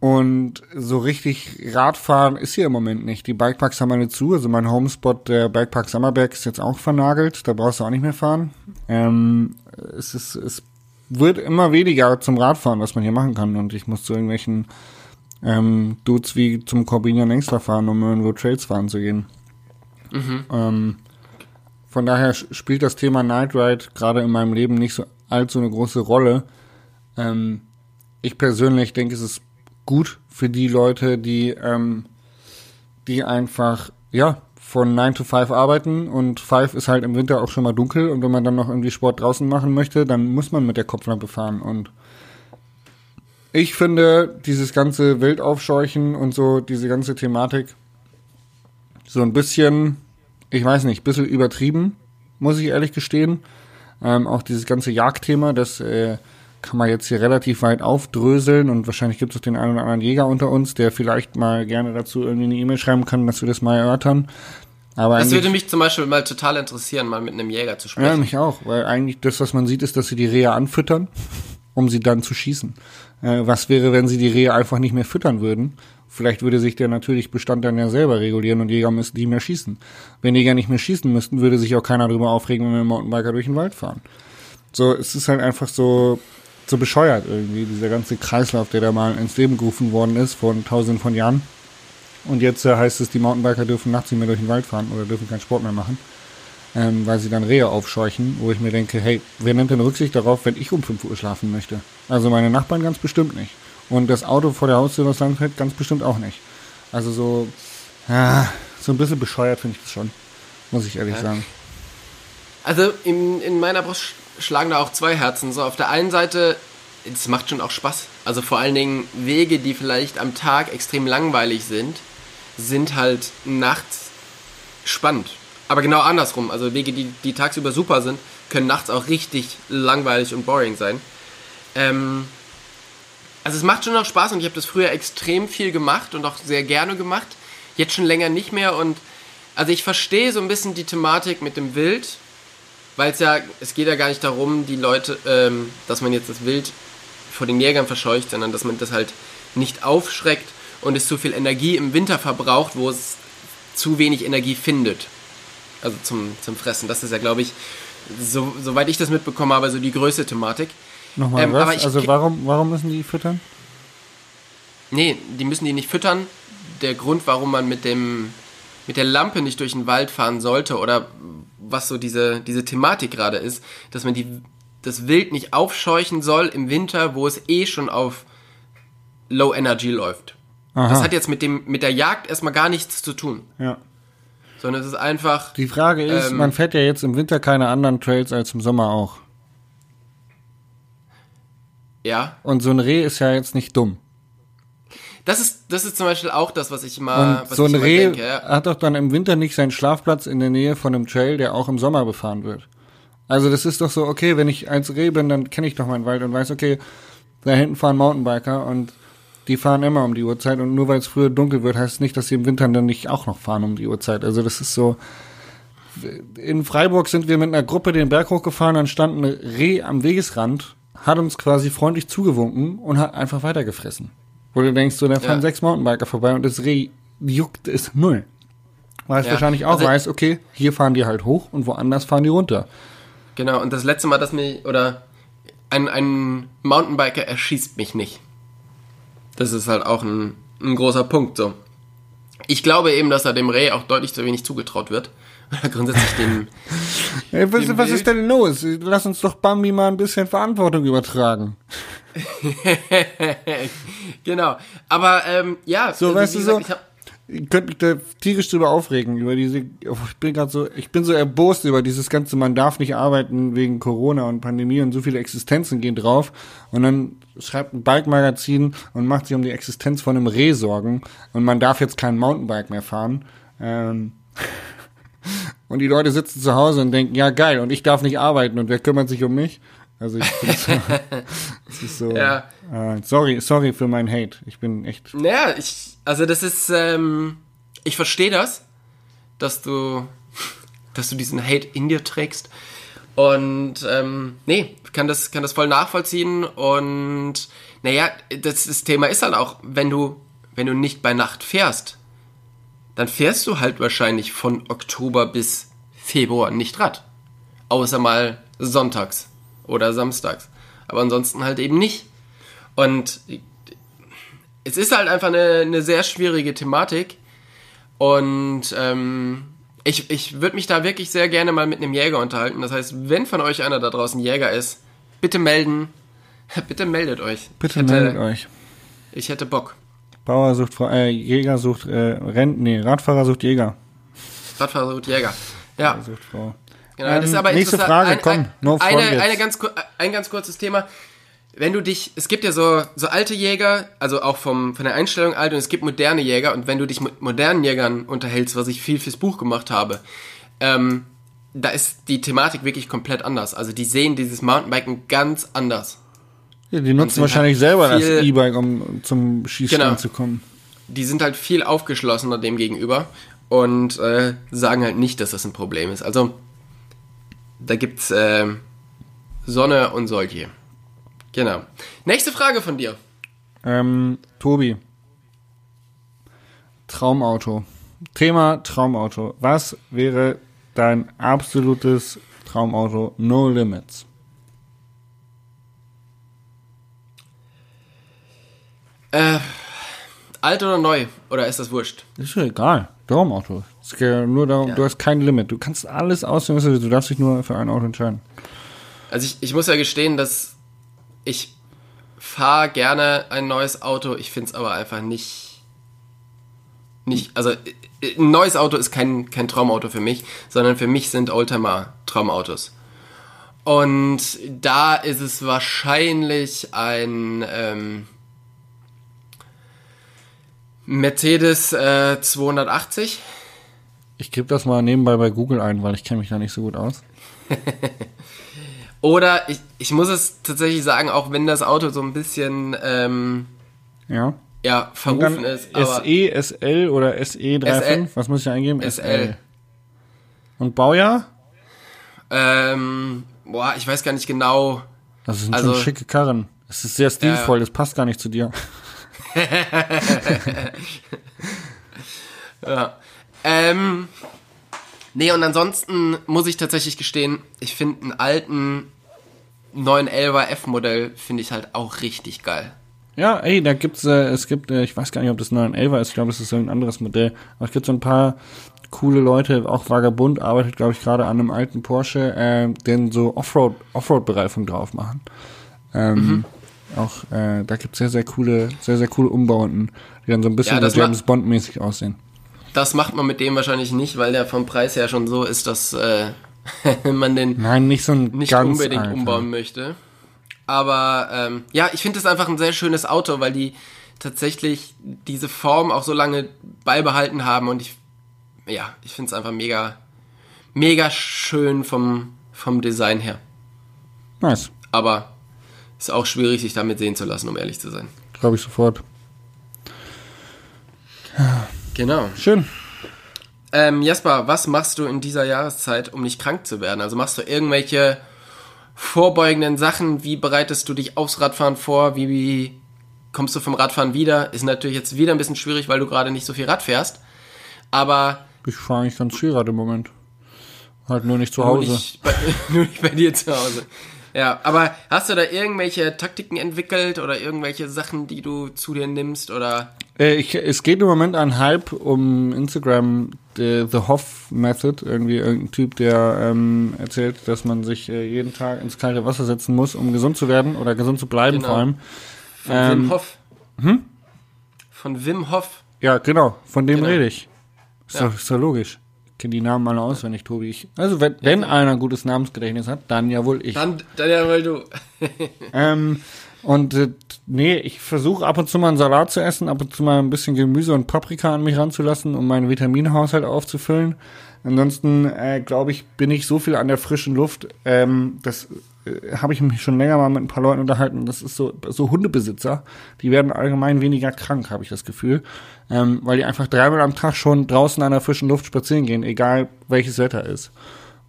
Und so richtig Radfahren ist hier im Moment nicht. Die Bikeparks haben alle zu. Also mein Homespot, der Bikepark Sommerberg, ist jetzt auch vernagelt. Da brauchst du auch nicht mehr fahren. Ähm, es, ist, es wird immer weniger zum Radfahren, was man hier machen kann. Und ich muss zu irgendwelchen ähm, Dudes wie zum Corbinian Längsler fahren, um irgendwo Trails fahren zu gehen. Ähm, von daher spielt das Thema Night Ride gerade in meinem Leben nicht so allzu eine große Rolle. Ähm, ich persönlich denke, es ist gut für die Leute, die, ähm, die einfach, ja, von 9 to 5 arbeiten. Und 5 ist halt im Winter auch schon mal dunkel. Und wenn man dann noch irgendwie Sport draußen machen möchte, dann muss man mit der Kopflampe fahren. Und ich finde dieses ganze Wildaufscheuchen und so, diese ganze Thematik so ein bisschen, ich weiß nicht, bisschen übertrieben, muss ich ehrlich gestehen. Ähm, auch dieses ganze Jagdthema, das äh, kann man jetzt hier relativ weit aufdröseln und wahrscheinlich gibt es auch den einen oder anderen Jäger unter uns, der vielleicht mal gerne dazu irgendwie eine E-Mail schreiben kann, dass wir das mal erörtern. Aber Das würde mich zum Beispiel mal total interessieren, mal mit einem Jäger zu ja, sprechen. mich auch, weil eigentlich das, was man sieht, ist, dass sie die Rehe anfüttern, um sie dann zu schießen. Äh, was wäre, wenn sie die Rehe einfach nicht mehr füttern würden? Vielleicht würde sich der natürliche Bestand dann ja selber regulieren und Jäger müssten die mehr schießen. Wenn Jäger nicht mehr schießen müssten, würde sich auch keiner darüber aufregen, wenn wir Mountainbiker durch den Wald fahren. So, es ist halt einfach so, so bescheuert irgendwie, dieser ganze Kreislauf, der da mal ins Leben gerufen worden ist, vor tausenden von Jahren. Und jetzt äh, heißt es, die Mountainbiker dürfen nachts nicht mehr durch den Wald fahren oder dürfen keinen Sport mehr machen, ähm, weil sie dann Rehe aufscheuchen, wo ich mir denke, hey, wer nimmt denn Rücksicht darauf, wenn ich um 5 Uhr schlafen möchte? Also meine Nachbarn ganz bestimmt nicht. Und das Auto vor der Haustür, was lang fährt, ganz bestimmt auch nicht. Also so, ja, so ein bisschen bescheuert finde ich das schon, muss ich ehrlich sagen. Also in, in meiner Brust schlagen da auch zwei Herzen. So auf der einen Seite, es macht schon auch Spaß. Also vor allen Dingen Wege, die vielleicht am Tag extrem langweilig sind, sind halt nachts spannend. Aber genau andersrum. Also Wege, die, die tagsüber super sind, können nachts auch richtig langweilig und boring sein. Ähm, also es macht schon noch Spaß und ich habe das früher extrem viel gemacht und auch sehr gerne gemacht. Jetzt schon länger nicht mehr und also ich verstehe so ein bisschen die Thematik mit dem Wild, weil es ja, es geht ja gar nicht darum, die Leute, ähm, dass man jetzt das Wild vor den Jägern verscheucht, sondern dass man das halt nicht aufschreckt und es zu viel Energie im Winter verbraucht, wo es zu wenig Energie findet. Also zum, zum Fressen. Das ist ja, glaube ich, so, soweit ich das mitbekommen habe, so die größte Thematik. Nochmal Ähm, was? Also warum, warum müssen die füttern? Nee, die müssen die nicht füttern. Der Grund, warum man mit dem mit der Lampe nicht durch den Wald fahren sollte oder was so diese diese Thematik gerade ist, dass man die das Wild nicht aufscheuchen soll im Winter, wo es eh schon auf Low Energy läuft. Aha. Das hat jetzt mit dem mit der Jagd erstmal gar nichts zu tun, ja. sondern es ist einfach Die Frage ist, Ähm, man fährt ja jetzt im Winter keine anderen Trails als im Sommer auch. ja. Und so ein Reh ist ja jetzt nicht dumm. Das ist das ist zum Beispiel auch das, was ich immer Und was so ich ein Reh denke. Hat doch dann im Winter nicht seinen Schlafplatz in der Nähe von einem Trail, der auch im Sommer befahren wird. Also das ist doch so, okay, wenn ich als Reh bin, dann kenne ich doch meinen Wald und weiß, okay, da hinten fahren Mountainbiker und die fahren immer um die Uhrzeit und nur weil es früher dunkel wird, heißt es nicht, dass sie im Winter dann nicht auch noch fahren um die Uhrzeit. Also das ist so. In Freiburg sind wir mit einer Gruppe den Berg hochgefahren, dann stand ein Reh am Wegesrand, hat uns quasi freundlich zugewunken und hat einfach weitergefressen. Wo du denkst, so, da fahren Ja. sechs Mountainbiker vorbei und das Reh juckt es null. Weil es Ja. wahrscheinlich auch Also- weiß, okay, hier fahren die halt hoch und woanders fahren die runter. Genau, und das letzte Mal, dass mir, oder ein, ein Mountainbiker erschießt mich nicht. Das ist halt auch ein, ein großer Punkt so. Ich glaube eben, dass er dem Reh auch deutlich zu wenig zugetraut wird. Oder grundsätzlich dem. Ey, was, dem was ist denn los? Lass uns doch Bambi mal ein bisschen Verantwortung übertragen. genau. Aber ähm, ja, So, weißt wie du so- ich hab, Ich könnte mich da tierisch drüber aufregen, über diese, ich bin gerade so, ich bin so erbost über dieses ganze, man darf nicht arbeiten wegen Corona und Pandemie und so viele Existenzen gehen drauf und dann schreibt ein Bike-Magazin und macht sich um die Existenz von einem Reh Sorgen und man darf jetzt kein Mountainbike mehr fahren. Ähm, und die Leute sitzen zu Hause und denken, ja geil, und ich darf nicht arbeiten und wer kümmert sich um mich? Also ich bin so, das ist so, Ja. äh, sorry, sorry für meinen Hate. Ich bin echt, naja, ich, also das ist, ähm, ich verstehe das, dass du, dass du diesen Hate in dir trägst. Und ähm, nee, kann das, kann das voll nachvollziehen. Und naja, das, das Thema ist halt auch, wenn du, wenn du nicht bei Nacht fährst, dann fährst du halt wahrscheinlich von Oktober bis Februar nicht Rad. Außer mal sonntags oder samstags. Aber ansonsten halt eben nicht. Und es ist halt einfach eine, eine sehr schwierige Thematik. Und ähm, ich, ich würde mich da wirklich sehr gerne mal mit einem Jäger unterhalten. Das heißt, wenn von euch einer da draußen Jäger ist, bitte melden. Bitte meldet euch. bitte hätte, meldet euch. Ich hätte Bock. Bauer sucht, Frau- äh, Jäger sucht, äh, Rent, nee, Radfahrer sucht Jäger. Radfahrer sucht Jäger. Ja, Sucht Frau. Genau. das ist Ähm, aber nächste. Frage, komm, no front eine, jetzt. eine ganz, ein ganz kurzes Thema. Wenn du dich, es gibt ja so, so alte Jäger, also auch vom, von der Einstellung alt, und es gibt moderne Jäger, und wenn du dich mit modernen Jägern unterhältst, was ich viel fürs Buch gemacht habe, ähm, da ist die Thematik wirklich komplett anders. Also die sehen dieses Mountainbiken ganz anders. Ja, die nutzen wahrscheinlich halt selber das E-Bike, um zum Schießstand Genau. zu kommen. Die sind halt viel aufgeschlossener dem gegenüber und äh, sagen halt nicht, dass das ein Problem ist. Also da gibt's äh, Sonne und solche. Genau. Nächste Frage von dir. Ähm, Tobi. Traumauto. Thema Traumauto. Was wäre dein absolutes Traumauto? No Limits. Äh, alt oder neu? Oder ist das wurscht? Ist ja egal. Traumauto. Es geht ja nur darum, Ja. du hast kein Limit. Du kannst alles auswählen, du darfst dich nur für ein Auto entscheiden. Also ich, ich muss ja gestehen, dass ich fahre gerne ein neues Auto. Ich find's aber einfach nicht, nicht, also äh, ein neues Auto ist kein, kein Traumauto für mich, sondern für mich sind Oldtimer Traumautos. Und da ist es wahrscheinlich ein ähm, Mercedes äh, 280. Ich gebe das mal nebenbei bei Google ein, weil ich kenne mich da nicht so gut aus. Oder ich, ich muss es tatsächlich sagen, auch wenn das Auto so ein bisschen ähm, Ja. ja, verrufen ist. SE, SL oder SE35? Was muss ich eingeben? SL. Und Baujahr? ähm, boah, ich weiß gar nicht genau. Das sind Also- schon schicke Karren. Es ist sehr stilvoll, das passt gar nicht zu dir. Ja. Ähm, nee, und ansonsten muss ich tatsächlich gestehen, ich finde einen alten 911er F-Modell finde ich halt auch richtig geil. Ja, ey, da gibt's, äh, es gibt, äh, ich weiß gar nicht, ob das 911 ist, ich glaube, es ist so ein anderes Modell, aber es gibt so ein paar coole Leute, auch Vagabund arbeitet, glaube ich, gerade an einem alten Porsche, äh, den so Offroad, Offroad-Bereifung drauf machen. Ähm, Auch, äh, da gibt's sehr, sehr coole, sehr, sehr coole Umbauten, die dann so ein bisschen Ja, James Bond-mäßig aussehen. Das macht man mit dem wahrscheinlich nicht, weil der vom Preis her schon so ist, dass äh, man den Nein, nicht so ein nicht unbedingt alter. umbauen möchte. Aber ähm, ja, ich finde es einfach ein sehr schönes Auto, weil die tatsächlich diese Form auch so lange beibehalten haben und ich ja, ich finde es einfach mega mega schön vom vom Design her. Nice, Aber ist auch schwierig, sich damit sehen zu lassen, um ehrlich zu sein. glaube ich sofort. Genau. Schön. Ähm, Jasper, was machst du in dieser Jahreszeit, um nicht krank zu werden? Also machst du irgendwelche vorbeugenden Sachen? Wie bereitest du dich aufs Radfahren vor? Wie, wie kommst du vom Radfahren wieder? Ist natürlich jetzt wieder ein bisschen schwierig, weil du gerade nicht so viel Rad fährst. Aber Ich fahre eigentlich ganz viel Rad im Moment. Halt nur nicht zu nur Hause. nicht, bei, nur nicht bei dir zu Hause. Ja, aber hast du da irgendwelche Taktiken entwickelt oder irgendwelche Sachen, die du zu dir nimmst oder? Äh, ich, es geht im Moment ein Hype um Instagram, the, the Hoff Method, irgendwie irgendein Typ, der ähm, erzählt, dass man sich äh, jeden Tag ins kalte Wasser setzen muss, um gesund zu werden oder gesund zu bleiben Genau. vor allem. Von Ähm, Wim Hof. Hm? Von Wim Hof. Ja, genau, von dem Genau. rede ich. Ist, Ja. doch, ist doch logisch. Ich kenne die Namen alle auswendig, Tobi. Ich, also wenn, wenn einer ein gutes Namensgedächtnis hat, dann ja wohl ich. Dann, dann ja mal du. Ähm, und äh, nee, ich versuche ab und zu mal einen Salat zu essen, ab und zu mal ein bisschen Gemüse und Paprika an mich ranzulassen, um meinen Vitaminhaushalt aufzufüllen. Ansonsten äh, glaube ich, bin ich so viel an der frischen Luft. Ähm, das äh, habe ich mich schon länger mal mit ein paar Leuten unterhalten. Das ist so so Hundebesitzer, die werden allgemein weniger krank, habe ich das Gefühl, ähm, weil die einfach dreimal am Tag schon draußen an der frischen Luft spazieren gehen, egal welches Wetter ist.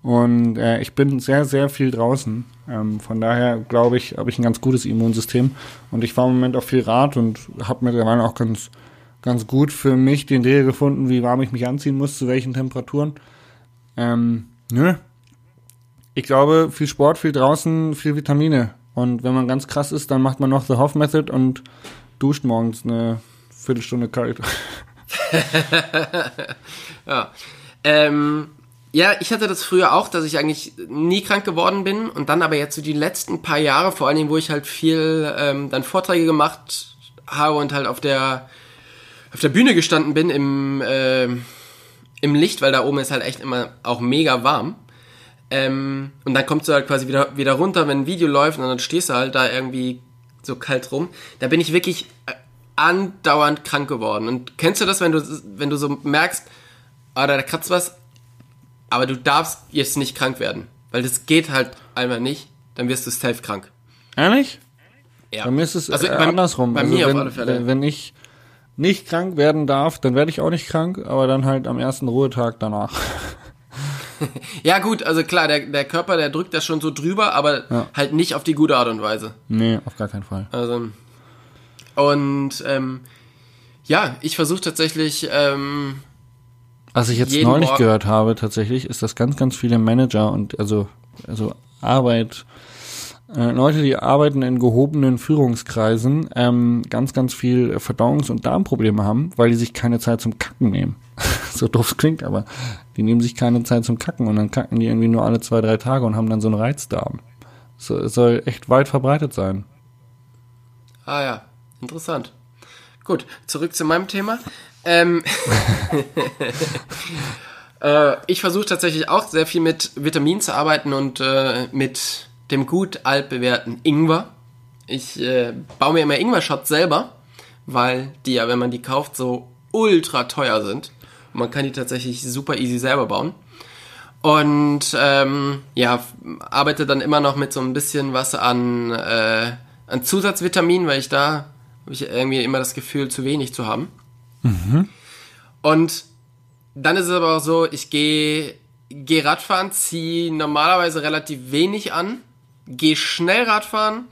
Und äh, ich bin sehr, sehr viel draußen. Ähm, von daher glaube ich, habe ich ein ganz gutes Immunsystem. Und ich fahre im Moment auch viel Rad und habe mittlerweile auch ganz, ganz gut für mich den Dreh gefunden, wie warm ich mich anziehen muss, zu welchen Temperaturen. Ähm, nö. Ich glaube, viel Sport, viel draußen, viel Vitamine. Und wenn man ganz krass ist, dann macht man noch The Hoff Method und duscht morgens eine Viertelstunde kalt. Ja. Ähm, ja, ich hatte das früher auch, dass ich eigentlich nie krank geworden bin und dann aber jetzt so die letzten paar Jahre, vor allen Dingen, wo ich halt viel ähm, dann Vorträge gemacht habe und halt auf der auf der Bühne gestanden bin im ähm, im Licht, weil da oben ist halt echt immer auch mega warm. Ähm, und dann kommst du halt quasi wieder wieder runter, wenn ein Video läuft und dann stehst du halt da irgendwie so kalt rum. Da bin ich wirklich äh, andauernd krank geworden. Und kennst du das, wenn du wenn du so merkst, ah, da kratzt was, aber du darfst jetzt nicht krank werden, weil das geht halt einmal nicht, dann wirst du safe krank. Ehrlich? Ja. Bei mir ist es Also äh, bei- andersrum. bei also mir auf wenn, alle Fälle. Wenn, wenn ich nicht krank werden darf, dann werde ich auch nicht krank, aber dann halt am ersten Ruhetag danach. Ja gut, also klar, der, der Körper, der drückt das schon so drüber, aber Ja. halt nicht auf die gute Art und Weise. nee, auf gar keinen Fall. Also und ähm, ja, ich versuche tatsächlich ähm, Was ich jetzt neulich Morgen- gehört habe, tatsächlich, ist, dass ganz, ganz viele Manager und also, also Arbeit, äh, Leute, die arbeiten in gehobenen Führungskreisen, ähm, ganz, ganz viel Verdauungs- und Darmprobleme haben, weil die sich keine Zeit zum Kacken nehmen. so doof es klingt, aber die nehmen sich keine Zeit zum Kacken und dann kacken die irgendwie nur alle zwei, drei Tage und haben dann so einen Reizdarm. So, es soll echt weit verbreitet sein. Ah ja, interessant. Gut, zurück zu meinem Thema. Ähm, äh, ich versuche tatsächlich auch sehr viel mit Vitaminen zu arbeiten und äh, mit dem gut altbewährten Ingwer. Ich äh, baue mir immer Ingwer-Shots selber, weil die ja, wenn man die kauft, so ultra teuer sind. Man kann die tatsächlich super easy selber bauen. Und ähm, ja, arbeite dann immer noch mit so ein bisschen was an, äh, an Zusatzvitaminen, weil ich da habe ich irgendwie immer das Gefühl, zu wenig zu haben. Und dann ist es aber auch so, ich gehe geh Radfahren, ziehe normalerweise relativ wenig an, gehe schnell Radfahren,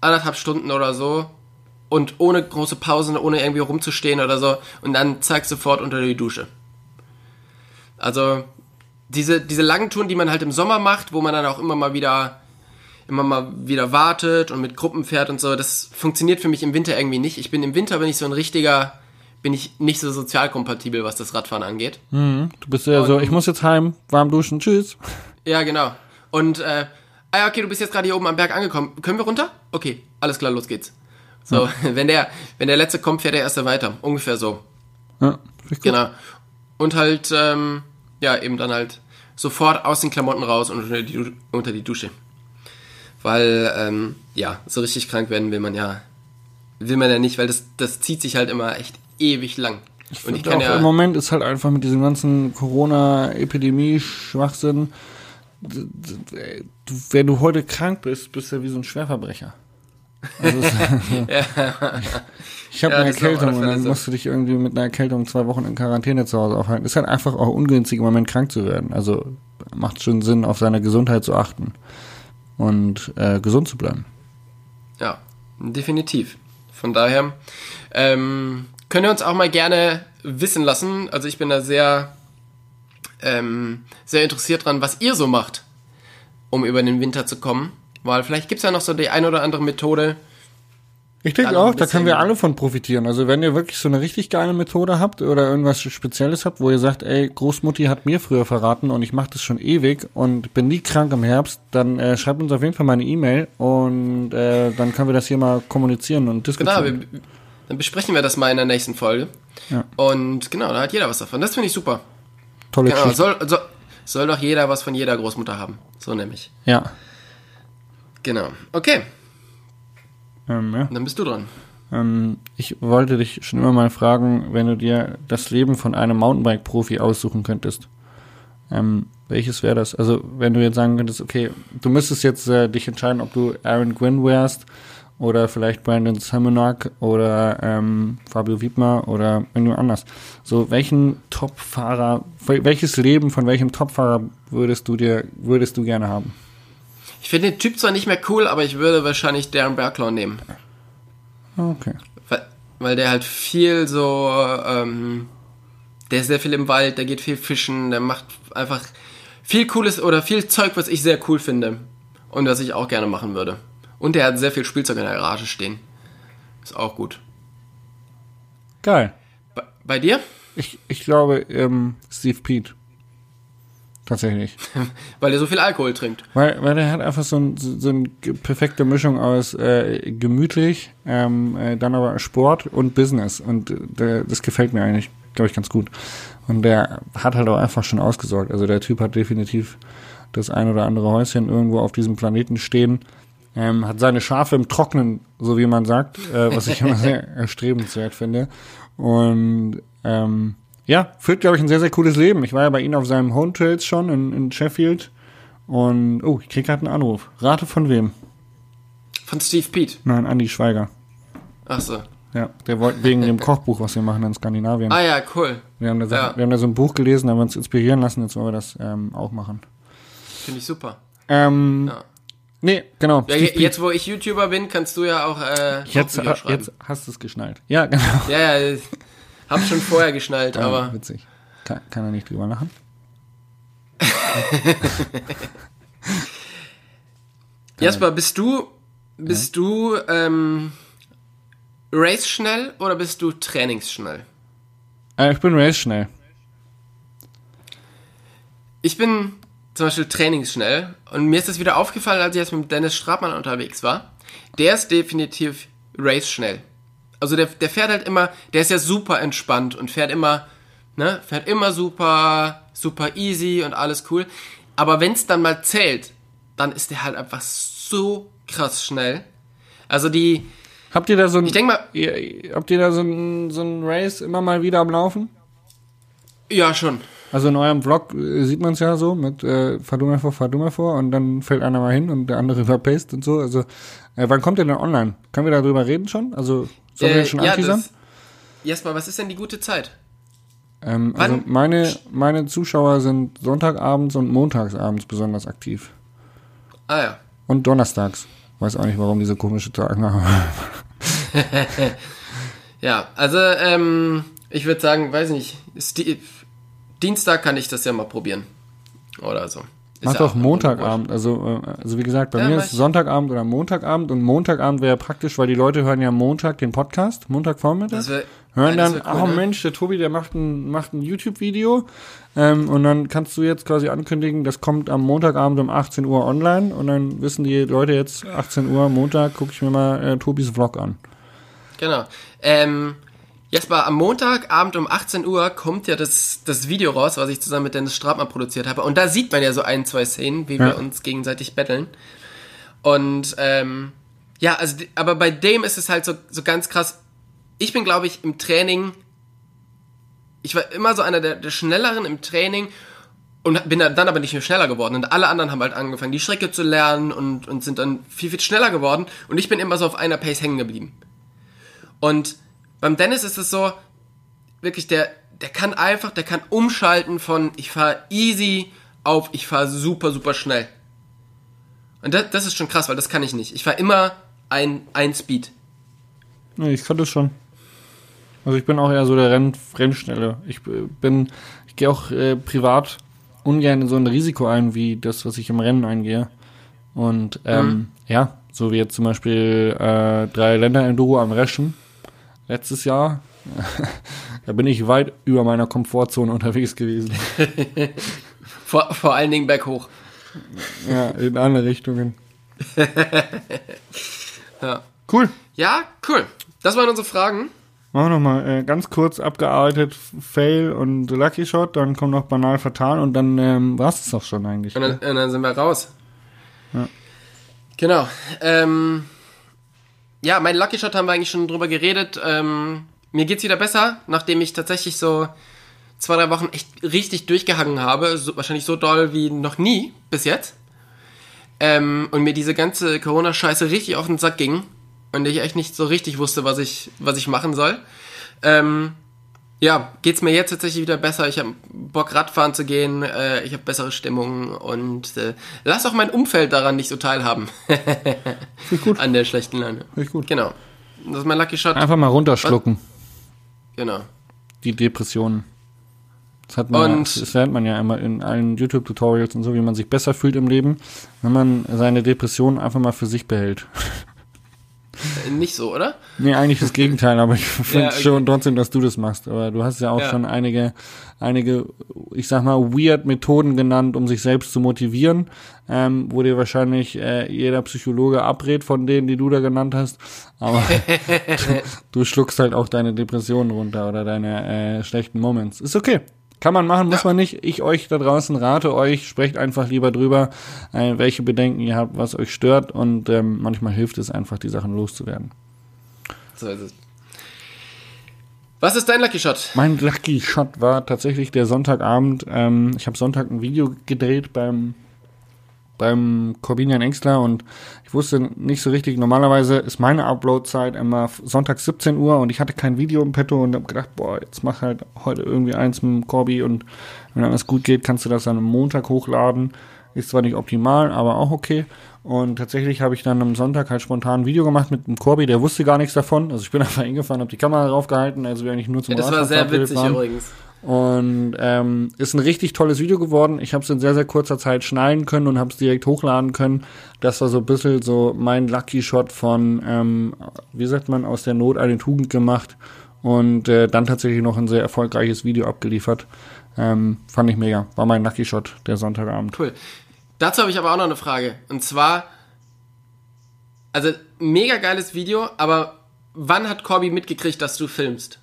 anderthalb Stunden oder so und ohne große Pausen, ohne irgendwie rumzustehen oder so und dann zack sofort unter die Dusche. Also diese, diese langen Touren, die man halt im Sommer macht, wo man dann auch immer mal wieder immer mal wieder wartet und mit Gruppen fährt und so, das funktioniert für mich im Winter irgendwie nicht. Ich bin im Winter bin ich so ein richtiger, bin ich nicht so sozial kompatibel, was das Radfahren angeht. Du bist ja so, ich muss jetzt heim, warm duschen, tschüss. Ja, genau. Und äh, ah ja, okay, du bist jetzt gerade hier oben am Berg angekommen. Können wir runter? Okay, alles klar, los geht's. So, wenn der wenn der letzte kommt, fährt der erste weiter, ungefähr so. Ja, ich. Genau. Und halt ähm, ja, eben dann halt sofort aus den Klamotten raus und unter die, unter die Dusche. Weil, ähm, ja, so richtig krank werden will man ja, will man ja nicht, weil das, das zieht sich halt immer echt ewig lang. und ich Und kann auch ja, im Moment ist halt einfach mit diesem ganzen Corona-Epidemie-Schwachsinn, wenn du heute krank bist, bist du ja wie so ein Schwerverbrecher. Also es, ich habe Ja, eine Erkältung und dann musst du dich irgendwie mit einer Erkältung zwei Wochen in Quarantäne zu Hause aufhalten. Ist halt einfach auch ungünstig im Moment krank zu werden. Also macht schon Sinn, auf seine Gesundheit zu achten und äh, gesund zu bleiben. ja, definitiv. Von daher ähm, könnt ihr uns auch mal gerne wissen lassen. Also ich bin da sehr, ähm, sehr interessiert dran, was ihr so macht, um über den Winter zu kommen. Weil vielleicht gibt's ja noch so die ein oder andere Methode. Ich denke auch, da können wir alle von profitieren. Also wenn ihr wirklich so eine richtig geile Methode habt oder irgendwas Spezielles habt, wo ihr sagt, ey, Großmutti hat mir früher verraten und ich mache das schon ewig und bin nie krank im Herbst, dann äh, schreibt uns auf jeden Fall mal eine E-Mail und äh, dann können wir das hier mal kommunizieren und Genau, diskutieren. wir, dann besprechen wir das mal in der nächsten Folge. Ja. Und genau, da hat jeder was davon. Das finde ich super. Tolle Genau, soll, soll, soll doch jeder was von jeder Großmutter haben. So nämlich. Ja. Genau. Okay, Ähm, ja. dann bist du dran. Ähm, ich wollte dich schon immer mal fragen, wenn du dir das Leben von einem Mountainbike-Profi aussuchen könntest. Ähm, welches wäre das? Also, wenn du jetzt sagen könntest, okay, du müsstest jetzt äh, dich entscheiden, ob du Aaron Gwynn wärst oder vielleicht Brandon Simonak oder ähm, Fabio Wiedmer oder irgendjemand anders. So, welchen Top-Fahrer, welches Leben von welchem Top-Fahrer würdest du dir, würdest du gerne haben? Ich finde den Typ zwar nicht mehr cool, aber ich würde wahrscheinlich Darren Berglaw nehmen. Okay. Weil, weil der halt viel so, ähm, der ist sehr viel im Wald, der geht viel fischen, der macht einfach viel cooles oder viel Zeug, was ich sehr cool finde. Und was ich auch gerne machen würde. Und der hat sehr viel Spielzeug in der Garage stehen. Ist auch gut. Geil. Bei, bei dir? Ich, ich glaube, ähm, Steve Pete. Tatsächlich. Weil er so viel Alkohol trinkt. Weil, weil der hat einfach so, ein, so, so eine perfekte Mischung aus äh, gemütlich, ähm, äh, dann aber Sport und Business. Und äh, das gefällt mir eigentlich, glaube ich, ganz gut. Und der hat halt auch einfach schon ausgesorgt. Also der Typ hat definitiv das ein oder andere Häuschen irgendwo auf diesem Planeten stehen. Ähm, hat seine Schafe im Trocknen, so wie man sagt, äh, was ich immer sehr erstrebenswert finde. Und ähm, ja, führt, glaube ich, ein sehr, sehr cooles Leben. Ich war ja bei ihm auf seinem Home Trails schon in, in Sheffield. Und, oh, ich krieg gerade einen Anruf. Rate von wem? Von Steve Pete. Nein, Andi Schweiger. Ach so. Ja, der wollte wegen dem Kochbuch, was wir machen in Skandinavien. Ah ja, cool. Wir haben, da, ja. wir haben da so ein Buch gelesen, da haben wir uns inspirieren lassen, jetzt wollen wir das ähm, auch machen. Finde ich super. Ähm, Ja. Nee, genau. Ja, jetzt, wo ich YouTuber bin, kannst du ja auch äh, jetzt, schreiben. jetzt hast du es geschnallt. Ja, genau. Ja, ja, hab schon vorher geschnallt, Ah, aber witzig. Kann, kann er nicht drüber lachen? Jasper, bist du bist du ähm, Race schnell oder bist du Trainingsschnell? Äh, ich bin race schnell. Ich bin zum Beispiel trainingsschnell und mir ist das wieder aufgefallen, als ich jetzt mit Dennis Strabmann unterwegs war. Der ist definitiv race schnell. Also der, der fährt halt immer, der ist ja super entspannt und fährt immer, ne, fährt immer super, super easy und alles cool. Aber wenn es dann mal zählt, dann ist der halt einfach so krass schnell. Also die, Habt ihr da so ein, ich denke mal, ihr, habt ihr da so ein, so ein Race immer mal wieder am Laufen? ja schon. Also in eurem Vlog äh, sieht man es ja so mit äh, fahr du mal vor, fahr du mal vor und dann fällt einer mal hin und der andere verpaced und so. Also äh, wann kommt der denn online? Können wir darüber reden schon? Also sollen wir Äh, jetzt schon ja, anteasern? Jasper, was ist denn die gute Zeit? Ähm, also meine, meine Zuschauer sind Sonntagabends und Montagsabends besonders aktiv. Ah ja. Und donnerstags. Weiß auch nicht, warum diese komische Tage haben. Ja, also ähm, ich würde sagen, weiß nicht, ist die, Dienstag kann ich das ja mal probieren. Oder so. Ist Mach ja doch Montagabend. Also, äh, also wie gesagt, bei Ja, mir ist ich. Sonntagabend oder Montagabend und Montagabend wäre praktisch, weil die Leute hören ja Montag den Podcast, Montagvormittag. Das wär, hören das dann, wär cool, oh? Mensch, der Tobi, der macht ein, macht ein YouTube-Video ähm, und dann kannst du jetzt quasi ankündigen, das kommt am Montagabend um 18 Uhr online und dann wissen die Leute jetzt, 18 Uhr Montag, gucke ich mir mal äh, Tobis Vlog an. Genau. Ähm, Jasper, am Montagabend um 18 Uhr kommt ja das, das Video raus, was ich zusammen mit Dennis Strabmann produziert habe. Und da sieht man ja so ein, zwei Szenen, wie Ja. wir uns gegenseitig betteln. Und ähm, ja, also aber bei dem ist es halt so, so ganz krass. Ich bin, glaube ich, im Training. Ich war immer so einer der, der Schnelleren im Training und bin dann aber nicht mehr schneller geworden. Und alle anderen haben halt angefangen, die Strecke zu lernen und, und sind dann viel, viel schneller geworden. Und ich bin immer so auf einer Pace hängen geblieben. Und beim Dennis ist es so, wirklich, der, der kann einfach, der kann umschalten von ich fahre easy auf ich fahre super, super schnell. Und das, das ist schon krass, weil das kann ich nicht. Ich fahre immer ein, ein Speed. Nee, ich kann das schon. Also ich bin auch eher so der Renn, Rennschnelle. Ich äh, bin, ich gehe auch äh, privat ungern in so ein Risiko ein, wie das, was ich im Rennen eingehe. Und ähm, mhm. ja, so wie jetzt zum Beispiel äh, drei Länder Enduro am Reschen letztes Jahr. da bin ich weit über meiner Komfortzone unterwegs gewesen. vor, vor allen Dingen berghoch. Ja, in alle Richtungen. ja. Cool. Ja, cool. Das waren unsere Fragen. Machen wir nochmal äh, ganz kurz abgearbeitet Fail und Lucky Shot, dann kommt noch banal fatal und dann ähm, war es doch schon eigentlich. Und dann, und dann, sind wir raus. Ja. Genau. Ähm, ja, mein Lucky Shot haben wir eigentlich schon drüber geredet. Ähm, mir geht's wieder besser, nachdem ich tatsächlich so zwei, drei Wochen echt richtig durchgehangen habe. So, wahrscheinlich so doll wie noch nie bis jetzt. Ähm, und mir diese ganze Corona-Scheiße richtig auf den Sack ging und ich echt nicht so richtig wusste, was ich, was ich machen soll. Ähm, ja, geht's mir jetzt tatsächlich wieder besser. Ich habe Bock Radfahren zu gehen. Äh, ich habe bessere Stimmung und äh, lass auch mein Umfeld daran nicht so teilhaben. gut. An der schlechten Laune. Finde gut. Genau. Das ist mein Lucky Shot. Einfach mal runterschlucken. Was? Genau. Die Depressionen. Das hat man, und das lernt man ja immer in allen YouTube-Tutorials und so, wie man sich besser fühlt im Leben, wenn man seine Depressionen einfach mal für sich behält. Äh, nicht so, oder? Nee, eigentlich das Gegenteil, aber ich finde ja, okay. schon trotzdem, dass du das machst. Aber du hast ja auch ja. schon einige, einige, ich sag mal, weird Methoden genannt, um sich selbst zu motivieren, ähm, wo dir wahrscheinlich äh, jeder Psychologe abrät von denen, die du da genannt hast. Aber du, du schluckst halt auch deine Depressionen runter oder deine äh, schlechten Moments. Ist okay. Kann man machen, muss ja. man nicht. Ich euch da draußen rate euch, sprecht einfach lieber drüber, äh, welche Bedenken ihr habt, was euch stört und ähm, manchmal hilft es einfach, die Sachen loszuwerden. So ist es. Was ist dein Lucky Shot? Mein Lucky Shot war tatsächlich der Sonntagabend. Ähm, ich habe Sonntag ein Video gedreht beim beim Corbinian Engstler und ich wusste nicht so richtig, normalerweise ist meine Upload-Zeit immer Sonntag 17 Uhr und ich hatte kein Video im Petto und habe gedacht, boah, jetzt mach halt heute irgendwie eins mit dem Corby und wenn alles gut geht, kannst du das dann am Montag hochladen. Ist zwar nicht optimal, aber auch okay. Und tatsächlich habe ich dann am Sonntag halt spontan ein Video gemacht mit dem Corby, der wusste gar nichts davon. Also ich bin einfach hingefahren, habe die Kamera draufgehalten, also wir eigentlich nur zum ja, Das war sehr witzig waren. übrigens. Und ähm, ist ein richtig tolles Video geworden. Ich habe es in sehr, sehr kurzer Zeit schneiden können und habe es direkt hochladen können. Das war so ein bisschen so mein Lucky Shot von, ähm, wie sagt man, aus der Not eine Tugend gemacht und äh, dann tatsächlich noch ein sehr erfolgreiches Video abgeliefert. Ähm, fand ich mega. War mein Lucky Shot der Sonntagabend. Cool. Dazu habe ich aber auch noch eine Frage. Und zwar, also mega geiles Video, aber wann hat Corby mitgekriegt, dass du filmst?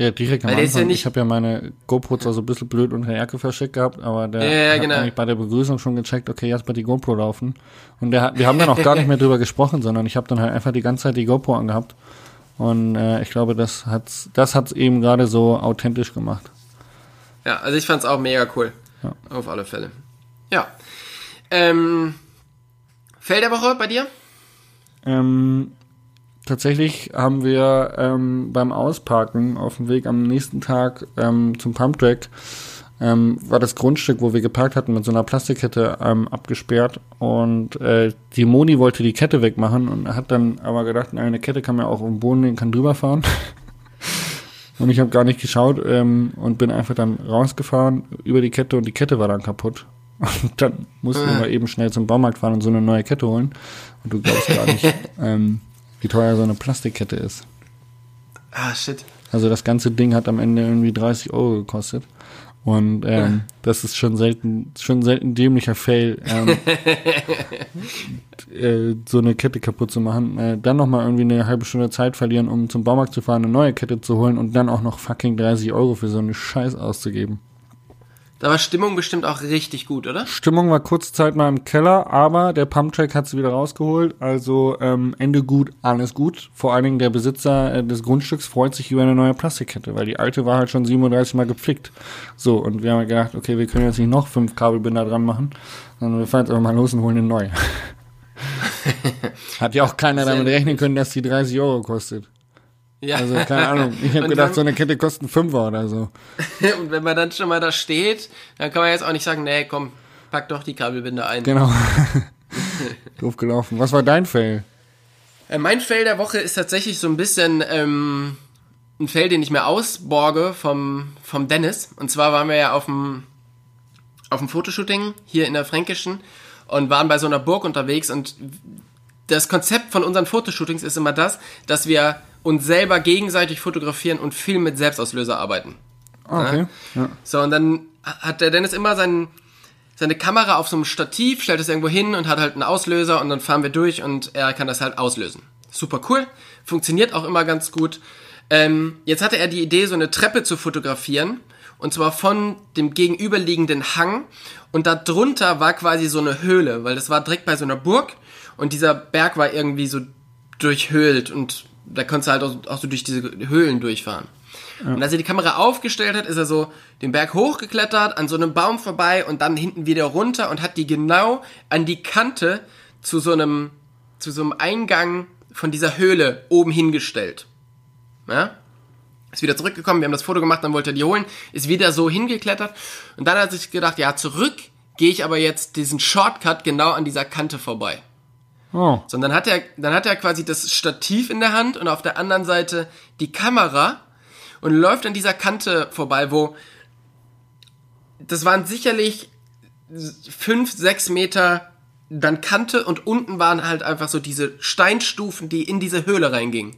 Ja, direkt am Weil Anfang. Ja ich habe ja meine GoPro zwar so ein bisschen blöd unter der Jacke verschickt gehabt, aber der ja, ja, hat genau. eigentlich bei der Begrüßung schon gecheckt, okay, jetzt bei die GoPro laufen. Und der hat, wir haben dann auch gar nicht mehr drüber gesprochen, sondern ich habe dann halt einfach die ganze Zeit die GoPro angehabt. Und äh, ich glaube, das hat's, das hat's eben gerade so authentisch gemacht. Ja, also ich fand's auch mega cool. Ja. Auf alle Fälle. Ja. Ähm, Fell der Woche bei dir? Ähm, tatsächlich haben wir ähm, beim Ausparken auf dem Weg am nächsten Tag ähm, zum Pumptrack ähm, war das Grundstück, wo wir geparkt hatten, mit so einer Plastikkette ähm, abgesperrt und äh, die Moni wollte die Kette wegmachen und hat dann aber gedacht, na, eine Kette kann man auch auf dem Boden legen, kann drüber fahren. und ich habe gar nicht geschaut ähm, und bin einfach dann rausgefahren über die Kette und die Kette war dann kaputt. Und dann mussten wir eben schnell zum Baumarkt fahren und so eine neue Kette holen. Und du glaubst gar nicht, ähm, wie teuer so eine Plastikkette ist. Ah, shit. Also das ganze Ding hat am Ende irgendwie 30 Euro gekostet. Und ähm, das ist schon selten, schon selten dämlicher Fail, ähm, äh, so eine Kette kaputt zu machen. Äh, dann nochmal irgendwie eine halbe Stunde Zeit verlieren, um zum Baumarkt zu fahren, eine neue Kette zu holen und dann auch noch fucking 30 Euro für so eine Scheiß auszugeben. Da war Stimmung bestimmt auch richtig gut, oder? Stimmung war kurze Zeit mal im Keller, aber der Pumptrack hat sie wieder rausgeholt. Also ähm, Ende gut, alles gut. Vor allen Dingen der Besitzer äh, des Grundstücks freut sich über eine neue Plastikkette, weil die alte war halt schon 37 Mal gepflegt. So, und wir haben gedacht, okay, wir können jetzt nicht noch fünf Kabelbinder dran machen, sondern wir fahren jetzt einfach mal los und holen eine neue. hat ja auch keiner damit rechnen können, dass die 30 Euro kostet. Ja. Also, keine Ahnung. Ich habe gedacht, dann, so eine Kette kostet Fünfer oder so. und wenn man dann schon mal da steht, dann kann man jetzt auch nicht sagen, nee, komm, pack doch die Kabelbinde ein. Genau. Doof gelaufen. Was war dein Fail? Äh, mein Fail der Woche ist tatsächlich so ein bisschen ähm, ein Fail, den ich mir ausborge vom, vom Dennis. Und zwar waren wir ja auf dem, auf dem Fotoshooting hier in der Fränkischen und waren bei so einer Burg unterwegs und das Konzept von unseren Fotoshootings ist immer das, dass wir uns selber gegenseitig fotografieren und viel mit Selbstauslöser arbeiten. Okay. Ja. So, und dann hat der Dennis immer seinen, seine Kamera auf so einem Stativ, stellt es irgendwo hin und hat halt einen Auslöser und dann fahren wir durch und er kann das halt auslösen. Super cool, funktioniert auch immer ganz gut. Ähm, jetzt hatte er die Idee, so eine Treppe zu fotografieren und zwar von dem gegenüberliegenden Hang und da drunter war quasi so eine Höhle, weil das war direkt bei so einer Burg und dieser Berg war irgendwie so durchhöhlt und da konntest du halt auch, auch so durch diese Höhlen durchfahren. Ja. Und als er die Kamera aufgestellt hat, ist er so den Berg hochgeklettert, an so einem Baum vorbei und dann hinten wieder runter und hat die genau an die Kante zu so einem, zu so einem Eingang von dieser Höhle oben hingestellt. Ja? Ist wieder zurückgekommen, wir haben das Foto gemacht, dann wollte er die holen, ist wieder so hingeklettert und dann hat er sich gedacht, ja, zurück gehe ich aber jetzt diesen Shortcut genau an dieser Kante vorbei. Oh. So, und dann hat er, dann hat er quasi das Stativ in der Hand und auf der anderen Seite die Kamera und läuft an dieser Kante vorbei, wo das waren sicherlich fünf, sechs Meter dann Kante und unten waren halt einfach so diese Steinstufen, die in diese Höhle reingingen.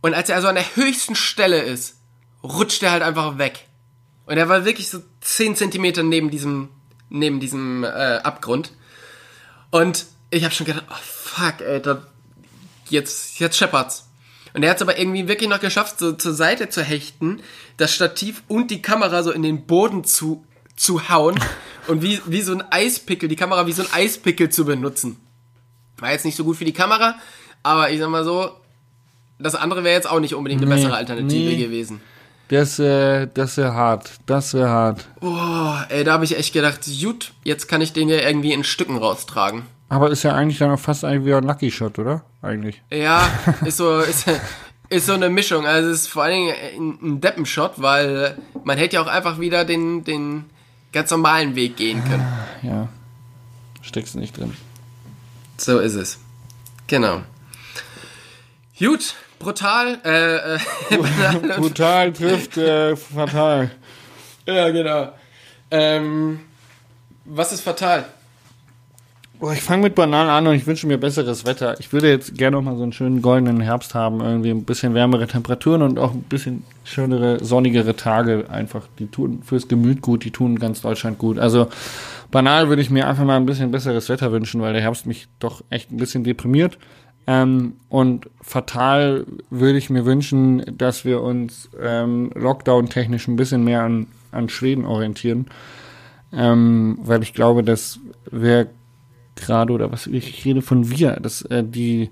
Und als er also an der höchsten Stelle ist, rutscht er halt einfach weg. Und er war wirklich so zehn Zentimeter neben diesem, neben diesem äh, Abgrund. Und ich habe schon gedacht, oh fuck, ey, da, jetzt, jetzt scheppert's. Und er hat es aber irgendwie wirklich noch geschafft, so zur Seite zu hechten, das Stativ und die Kamera so in den Boden zu, zu hauen und wie, wie so ein Eispickel, die Kamera wie so ein Eispickel zu benutzen. War jetzt nicht so gut für die Kamera, aber ich sag mal so, das andere wäre jetzt auch nicht unbedingt eine nee, bessere Alternative nee. gewesen. Das, äh, das wäre hart. Das wäre hart. Oh, ey, da habe ich echt gedacht, gut, jetzt kann ich den ja irgendwie in Stücken raustragen. Aber ist ja eigentlich dann auch fast eigentlich wieder ein Lucky Shot, oder? Eigentlich. Ja, ist so, ist, ist so eine Mischung. Also es ist vor allen Dingen ein Deppenshot, weil man hätte ja auch einfach wieder den, den ganz normalen Weg gehen können. Ja. Steckst du nicht drin. So ist es. Genau. Gut, brutal. Äh, äh, brutal trifft äh, fatal. Ja, genau. Ähm, was ist fatal? Boah, ich fange mit Bananen an und ich wünsche mir besseres Wetter. Ich würde jetzt gerne noch mal so einen schönen goldenen Herbst haben, irgendwie ein bisschen wärmere Temperaturen und auch ein bisschen schönere, sonnigere Tage einfach. Die tun fürs Gemüt gut, die tun ganz Deutschland gut. Also banal würde ich mir einfach mal ein bisschen besseres Wetter wünschen, weil der Herbst mich doch echt ein bisschen deprimiert. Ähm, und fatal würde ich mir wünschen, dass wir uns ähm, Lockdown-technisch ein bisschen mehr an, an Schweden orientieren. Ähm, weil ich glaube, dass wir gerade oder was ich rede von wir, dass äh, die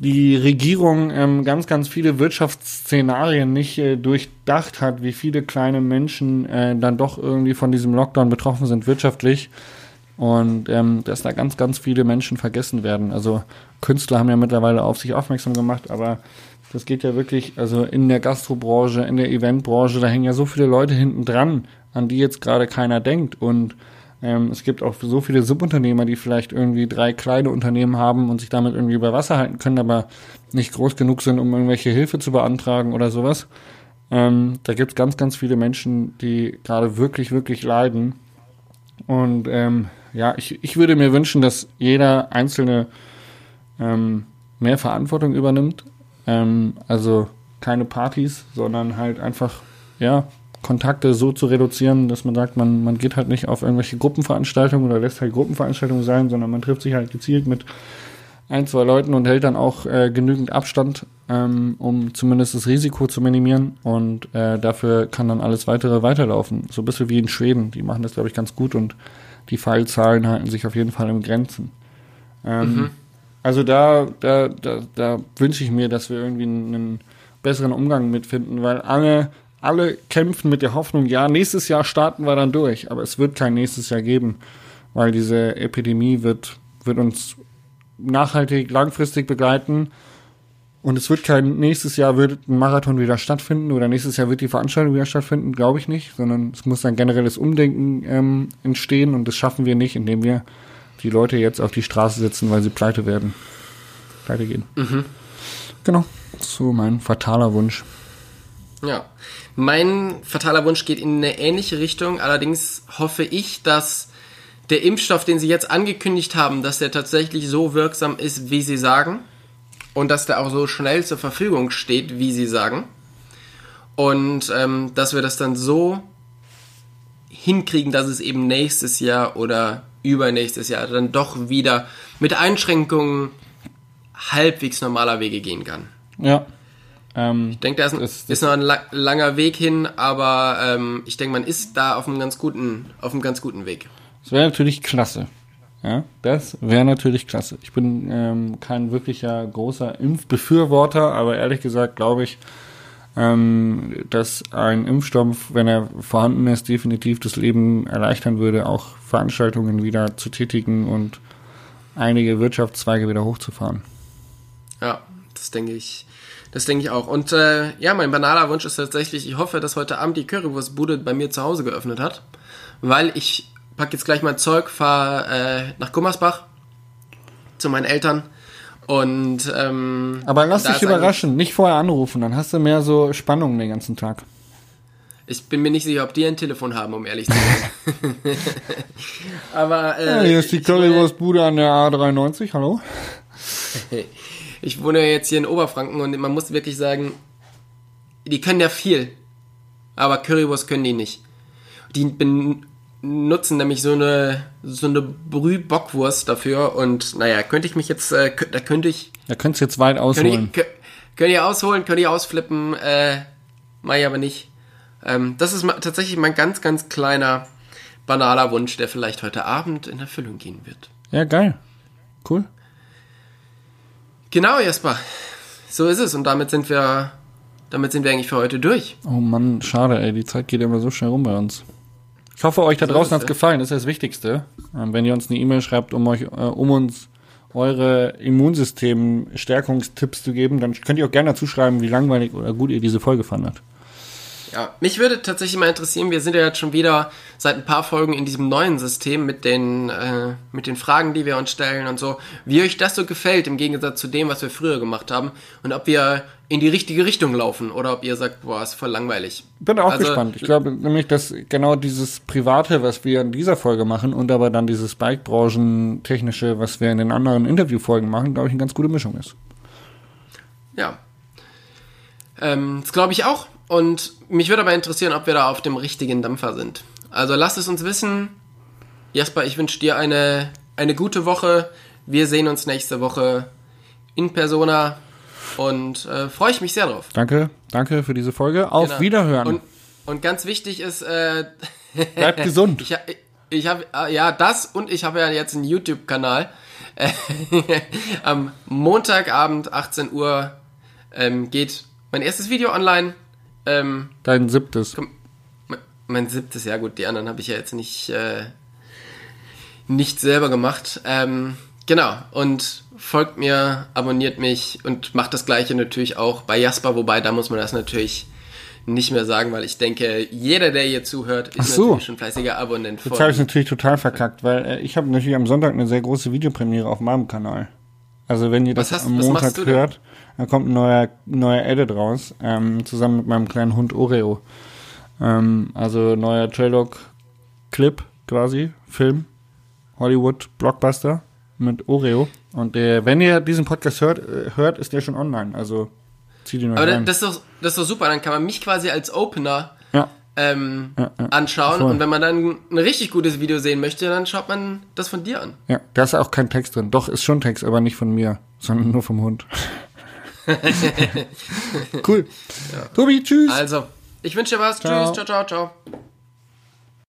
die Regierung ähm, ganz, ganz viele Wirtschaftsszenarien nicht äh, durchdacht hat, wie viele kleine Menschen äh, dann doch irgendwie von diesem Lockdown betroffen sind wirtschaftlich und ähm, dass da ganz, ganz viele Menschen vergessen werden. Also Künstler haben ja mittlerweile auf sich aufmerksam gemacht, aber das geht ja wirklich, also in der Gastrobranche, in der Eventbranche, da hängen ja so viele Leute hinten dran, an die jetzt gerade keiner denkt und ähm, es gibt auch so viele Subunternehmer, die vielleicht irgendwie drei kleine Unternehmen haben und sich damit irgendwie über Wasser halten können, aber nicht groß genug sind, um irgendwelche Hilfe zu beantragen oder sowas. Ähm, da gibt es ganz, ganz viele Menschen, die gerade wirklich, wirklich leiden. Und ähm, ja, ich, ich würde mir wünschen, dass jeder Einzelne ähm, mehr Verantwortung übernimmt. Ähm, also keine Partys, sondern halt einfach, ja, Kontakte so zu reduzieren, dass man sagt, man, man geht halt nicht auf irgendwelche Gruppenveranstaltungen oder lässt halt Gruppenveranstaltungen sein, sondern man trifft sich halt gezielt mit ein, zwei Leuten und hält dann auch äh, genügend Abstand, ähm, um zumindest das Risiko zu minimieren. Und äh, dafür kann dann alles weitere weiterlaufen. So ein bisschen wie in Schweden. Die machen das, glaube ich, ganz gut und die Fallzahlen halten sich auf jeden Fall im Grenzen. Ähm, mhm. Also da, da, da, da wünsche ich mir, dass wir irgendwie einen, einen besseren Umgang mitfinden, weil alle alle kämpfen mit der Hoffnung, ja, nächstes Jahr starten wir dann durch, aber es wird kein nächstes Jahr geben, weil diese Epidemie wird, wird uns nachhaltig, langfristig begleiten und es wird kein nächstes Jahr wird ein Marathon wieder stattfinden oder nächstes Jahr wird die Veranstaltung wieder stattfinden, glaube ich nicht, sondern es muss ein generelles Umdenken ähm, entstehen und das schaffen wir nicht, indem wir die Leute jetzt auf die Straße setzen, weil sie pleite werden. Pleite gehen. Mhm. Genau. So mein fataler Wunsch. Ja. Mein fataler Wunsch geht in eine ähnliche Richtung. Allerdings hoffe ich, dass der Impfstoff, den sie jetzt angekündigt haben, dass der tatsächlich so wirksam ist, wie sie sagen. Und dass der auch so schnell zur Verfügung steht, wie sie sagen. Und ähm, dass wir das dann so hinkriegen, dass es eben nächstes Jahr oder übernächstes Jahr dann doch wieder mit Einschränkungen halbwegs normaler Wege gehen kann. Ja. Ähm, Ich denke, da ist, das- ist noch ein la langer Weg hin, aber ähm, ich denke, man ist da auf einem ganz guten, auf einem ganz guten Weg. Das wäre natürlich klasse. Ja, das wäre natürlich klasse. Ich bin ähm, kein wirklicher großer Impfbefürworter, aber ehrlich gesagt glaube ich, ähm, dass ein Impfstoff, wenn er vorhanden ist, definitiv das Leben erleichtern würde, auch Veranstaltungen wieder zu tätigen und einige Wirtschaftszweige wieder hochzufahren. Ja, das denke ich. Das denke ich auch. Und äh, ja, mein banaler Wunsch ist tatsächlich, ich hoffe, dass heute Abend die Currywurstbude bei mir zu Hause geöffnet hat, weil ich pack jetzt gleich mein Zeug, fahre äh, nach Gummersbach zu meinen Eltern und ähm, Aber lass dich überraschen, nicht vorher anrufen, dann hast du mehr so Spannung den ganzen Tag. Ich bin mir nicht sicher, ob die ein Telefon haben, um ehrlich zu sein. Aber äh, Ja, hier ist die wohne- Currywurstbude an der A93, hallo? Ich wohne jetzt hier in Oberfranken und man muss wirklich sagen, die können ja viel, aber Currywurst können die nicht. Die benutzen nämlich so eine so eine Brühbockwurst dafür und naja, könnte ich mich jetzt, äh, da könnte ich, Da könntest du jetzt weit könnte ausholen. ich, kö- könnt ihr ausholen, könnt ihr ausflippen, äh, mach ich aber nicht. Ähm, das ist tatsächlich mein ganz, ganz kleiner, banaler Wunsch, der vielleicht heute Abend in Erfüllung gehen wird. Ja, geil. Cool. Genau, Jesper. So ist es und damit sind wir, damit sind wir eigentlich für heute durch. Oh Mann, schade, ey, die Zeit geht immer so schnell rum bei uns. Ich hoffe, euch da So draußen hat's es. gefallen, das ist das Wichtigste. Ähm, wenn ihr uns eine E-Mail schreibt, um euch, äh, um uns eure Immunsystem-Stärkungstipps zu geben, dann könnt ihr auch gerne dazu schreiben, wie langweilig oder gut ihr diese Folge fandet. Ja, mich würde tatsächlich mal interessieren, wir sind ja jetzt schon wieder seit ein paar Folgen in diesem neuen System mit den, äh, mit den Fragen, die wir uns stellen und so, wie euch das so gefällt im Gegensatz zu dem, was wir früher gemacht haben und ob wir in die richtige Richtung laufen oder ob ihr sagt, boah, ist voll langweilig. Bin auch Also, gespannt. Ich glaube nämlich, dass genau dieses Private, was wir in dieser Folge machen und aber dann dieses Bike-Branchen-Technische, was wir in den anderen Interviewfolgen machen, glaube ich, eine ganz gute Mischung ist. Ja. Ähm, das glaube ich auch. Und mich würde aber interessieren, ob wir da auf dem richtigen Dampfer sind. Also lasst es uns wissen. Jasper, ich wünsche dir eine, eine gute Woche. Wir sehen uns nächste Woche in Persona und äh, freue ich mich sehr drauf. Danke, danke für diese Folge. Auf Genau. Wiederhören. Und, und ganz wichtig ist, äh, Bleibt gesund. ich, ich habe ja das und ich habe ja jetzt einen YouTube-Kanal. Äh, Am Montagabend 18 Uhr ähm, geht mein erstes Video online. Ähm, Dein siebtes. mein- siebtes, ja gut, die anderen habe ich ja jetzt nicht, äh, nicht selber gemacht. Ähm, genau, und folgt mir, abonniert mich und macht das gleiche natürlich auch bei Jasper, wobei da muss man das natürlich nicht mehr sagen, weil ich denke, jeder, der hier zuhört, ist so. natürlich schon fleißiger Abonnent Jetzt habe ich natürlich total verkackt, weil äh, ich habe natürlich am Sonntag eine sehr große Videopremiere auf meinem Kanal. Also wenn ihr das Was hast- am Montag hört, dann kommt ein neuer, neuer Edit raus, ähm, zusammen mit meinem kleinen Hund Oreo. Ähm, also neuer Trailog-Clip quasi, Film, Hollywood Blockbuster mit Oreo. Und der, wenn ihr diesen Podcast hört, äh, hört, ist der schon online. Also zieht ihn euch Aber rein. das ist, doch, das ist doch super, dann kann man mich quasi als Opener ja, ähm, Ja, ja. anschauen Voll. und wenn man dann ein richtig gutes Video sehen möchte, dann schaut man das von dir an. ja, da ist auch kein Text drin. Doch, ist schon Text, aber nicht von mir, sondern nur vom Hund. Cool. Tobi, tschüss. Also, ich wünsche dir was. Ciao. Tschüss, ciao, ciao, ciao.